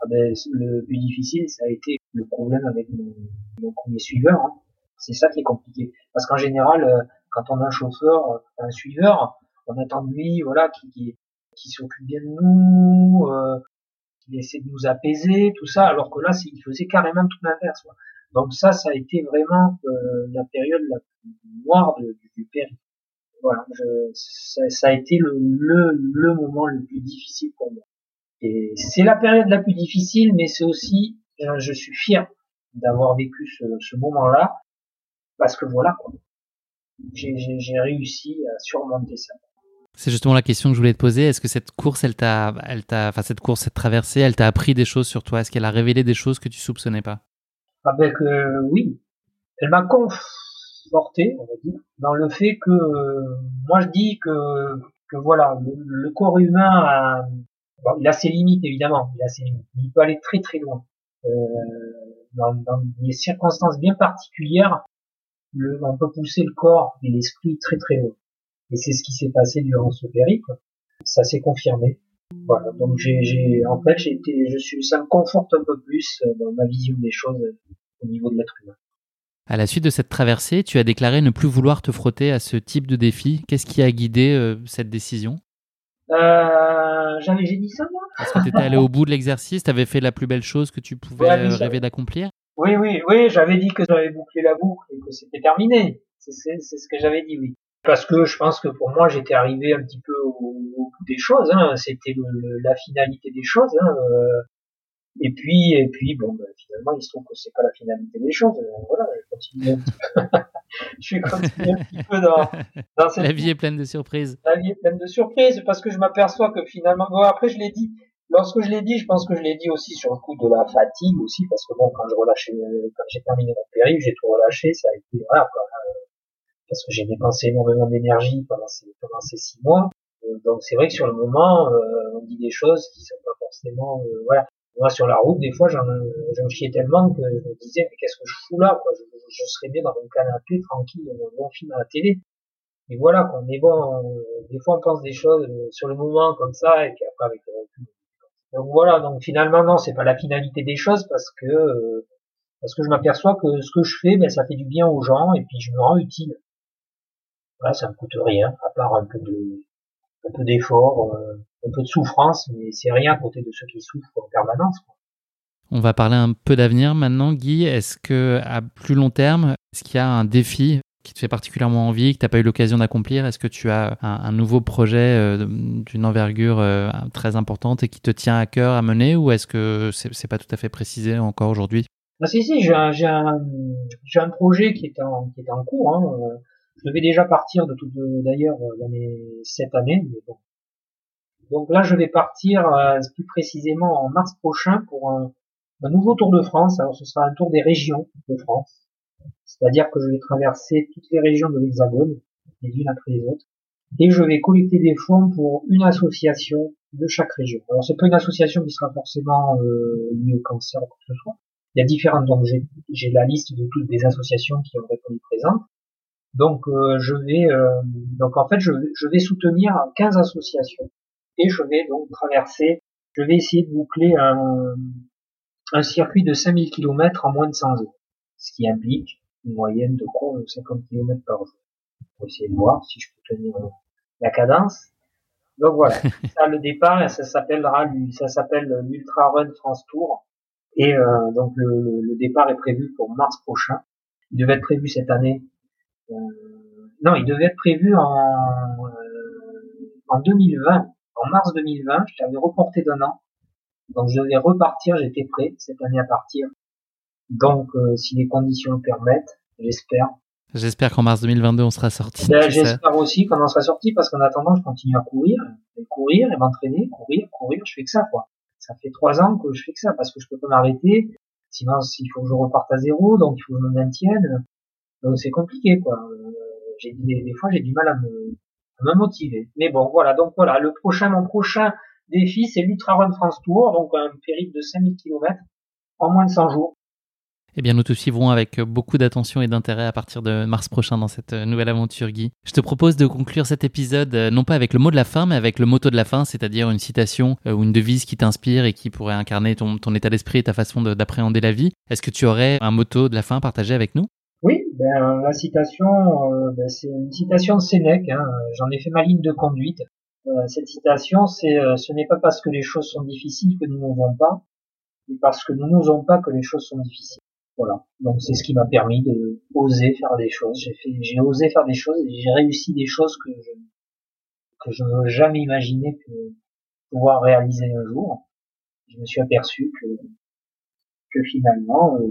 Ah ben, Le plus difficile, ça a été le problème avec mon, mon premier suiveur. Hein. C'est ça qui est compliqué, parce qu'en général, euh, quand on a un chauffeur, un suiveur, on attend de lui, voilà, qui, qui, qui s'occupe bien de nous, euh, qui essaie de nous apaiser, tout ça, alors que là, il faisait carrément tout l'inverse. Donc ça, ça a été vraiment euh, la période la plus noire de, du, du périple. Voilà, je, ça, ça, a été le, le, le moment le plus difficile pour moi. Et c'est la période la plus difficile, mais c'est aussi, euh, je suis fier d'avoir vécu ce, ce moment-là, parce que voilà, quoi. J'ai réussi à surmonter ça. C'est justement la question que je voulais te poser. Est-ce que cette course, elle t'a, elle t'a, enfin cette course, cette traversée, elle t'a appris des choses sur toi? Est-ce qu'elle a révélé des choses que tu soupçonnais pas? Avec euh, oui, elle m'a conforté, on va dire, dans le fait que moi je dis que que voilà, le, corps humain, a, bon, il a ses limites évidemment, il a ses limites. Il peut aller très très loin. Euh, dans, dans des circonstances bien particulières, le, on peut pousser le corps et l'esprit très très loin. Et c'est ce qui s'est passé durant ce périple. Ça s'est confirmé. Voilà. Donc j'ai, j'ai, en fait, j'ai été, je suis, ça me conforte un peu plus euh, dans ma vision des choses euh, au niveau de l'être humain. À la suite de cette traversée, tu as déclaré ne plus vouloir te frotter à ce type de défi. Qu'est-ce qui a guidé euh, cette décision? Euh, j'avais, j'ai dit ça moi. Est-ce que tu étais allé au bout de l'exercice Tu avais fait la plus belle chose que tu pouvais ouais, rêver d'accomplir? Oui, oui, oui. J'avais dit que j'avais bouclé la boucle et que c'était terminé. C'est, ce que j'avais dit, oui parce que je pense que pour moi j'étais arrivé un petit peu au, au bout des choses, hein. c'était la finalité des choses. Hein. Euh. Et puis et puis bon ben, finalement il se trouve que c'est pas la finalité des choses. Voilà, je continue un petit peu. je un petit peu dans, dans cette... La vie est pleine de surprises. La vie est pleine de surprises parce que je m'aperçois que finalement bon après je l'ai dit. Lorsque je l'ai dit, je pense que je l'ai dit aussi sur le coup de la fatigue aussi, parce que bon, quand je relâchais, quand j'ai terminé mon périple, j'ai tout relâché, ça a été, voilà, quoi, parce que j'ai dépensé énormément d'énergie pendant ces, pendant ces six mois. Euh, donc c'est vrai que sur le moment, euh, on dit des choses qui sont pas forcément, euh, voilà. Moi sur la route, des fois, j'en, j'en chiais tellement que je me disais mais qu'est-ce que je fous là, quoi? Je, serais bien dans mon canapé tranquille, un bon film à la télé. Et voilà, quoi. Mais bon, des fois on pense des choses sur le moment comme ça, et puis après avec le recul. Donc voilà, donc finalement non, c'est pas la finalité des choses parce que parce que je m'aperçois que ce que je fais, ben ça fait du bien aux gens et puis je me rends utile. Voilà, ça me coûte rien, à part un peu de, un peu d'effort, euh, un peu de souffrance, mais c'est rien à côté de ceux qui souffrent en permanence. Quoi. On va parler un peu d'avenir maintenant, Guy. Est-ce que à plus long terme, est-ce qu'il y a un défi qui te fait particulièrement envie, que tu n'as pas eu l'occasion d'accomplir? Est-ce que tu as un, un nouveau projet euh, d'une envergure euh, très importante et qui te tient à cœur à mener, ou est-ce que c'est, c'est pas tout à fait précisé encore aujourd'hui? Ah, Si, si, j'ai un, j'ai un, j'ai un projet qui est en, qui est en cours. Hein, je devais déjà partir de tout d'ailleurs euh, cette année, mais bon. Donc là, je vais partir euh, plus précisément en mars prochain pour un, un, nouveau Tour de France. Alors ce sera un tour des régions de France, c'est-à-dire que je vais traverser toutes les régions de l'Hexagone, les unes après les autres, et je vais collecter des fonds pour une association de chaque région. Alors c'est pas une association qui sera forcément euh, liée au cancer ou quoi que ce soit. Il y a différentes, donc j'ai la liste de toutes les associations qui ont répondu présentes. Donc euh, je vais euh, donc en fait je, je, vais soutenir 15 associations et je vais donc traverser, je vais essayer de boucler un, un circuit de 5000 km en moins de 100 jours, ce qui implique une moyenne de quoi 50 km par jour. Pour essayer de voir si je peux tenir la cadence. Donc voilà, ça le départ, ça s'appellera ça s'appelle l'Ultra Run France Tour et euh, donc le, le, départ est prévu pour mars prochain. Il devait être prévu cette année non, il devait être prévu en, euh, en 2020, en mars 2020. Je l'avais reporté d'un an. Donc je devais repartir, j'étais prêt cette année à partir. Donc euh, si les conditions le permettent, j'espère. J'espère qu'en mars 2022 on sera sorti. Ben, j'espère aussi qu'on en sera sorti parce qu'en attendant je continue à courir, et courir et m'entraîner, courir, courir, je fais que ça quoi. Ça fait trois ans que je fais que ça parce que je peux pas m'arrêter. Sinon il faut que je reparte à zéro, donc il faut que je me maintienne. C'est compliqué quoi. Euh, j'ai des, des fois j'ai du mal à me me motiver. Mais bon, voilà. Donc voilà, le prochain, mon prochain défi, c'est l'Ultra Run France Tour, donc un périple de 5000 km en moins de 100 jours. Eh bien, nous te suivrons avec beaucoup d'attention et d'intérêt à partir de mars prochain dans cette nouvelle aventure, Guy. Je te propose de conclure cet épisode euh, non pas avec le mot de la fin, mais avec le motto de la fin, c'est-à-dire une citation euh, ou une devise qui t'inspire et qui pourrait incarner ton, état d'esprit et ta façon d'appréhender la vie. Est-ce que tu aurais un motto de la fin partagé avec nous? Oui, ben, la citation, euh, ben, c'est une citation de Sénèque. Hein. J'en ai fait ma ligne de conduite. cette citation, c'est ce n'est pas parce que les choses sont difficiles que nous n'osons pas, mais parce que nous n'osons pas que les choses sont difficiles. Voilà. Donc c'est ce qui m'a permis de oser faire des choses. J'ai fait, j'ai osé faire des choses et j'ai réussi des choses que je que je n'aurais jamais imaginé que pouvoir réaliser un jour. Je me suis aperçu que que finalement, euh,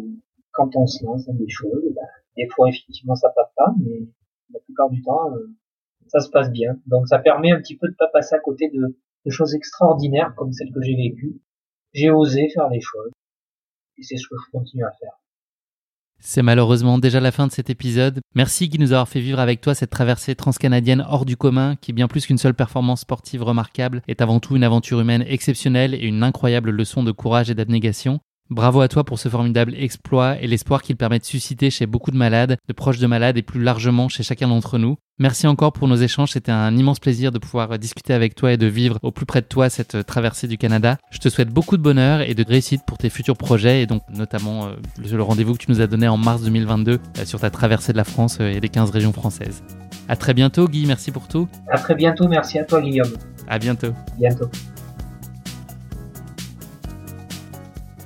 quand on se lance dans des choses, bah, des fois effectivement ça passe pas, mais la plupart du temps euh, ça se passe bien. Donc ça permet un petit peu de pas passer à côté de, de choses extraordinaires comme celles que j'ai vécues. J'ai osé faire des choses et c'est ce que je continue à faire. C'est malheureusement déjà la fin de cet épisode. Merci Guy de nous avoir fait vivre avec toi cette traversée transcanadienne hors du commun qui, bien plus qu'une seule performance sportive remarquable, est avant tout une aventure humaine exceptionnelle et une incroyable leçon de courage et d'abnégation. Bravo à toi pour ce formidable exploit et l'espoir qu'il permet de susciter chez beaucoup de malades, de proches de malades et plus largement chez chacun d'entre nous. Merci encore pour nos échanges, c'était un immense plaisir de pouvoir discuter avec toi et de vivre au plus près de toi cette traversée du Canada. Je te souhaite beaucoup de bonheur et de réussite pour tes futurs projets et donc notamment euh, le rendez-vous que tu nous as donné en mars 2022 euh, sur ta traversée de la France euh, et des 15 régions françaises. À très bientôt Guy, merci pour tout. À très bientôt, merci à toi Guillaume. À bientôt. Bientôt.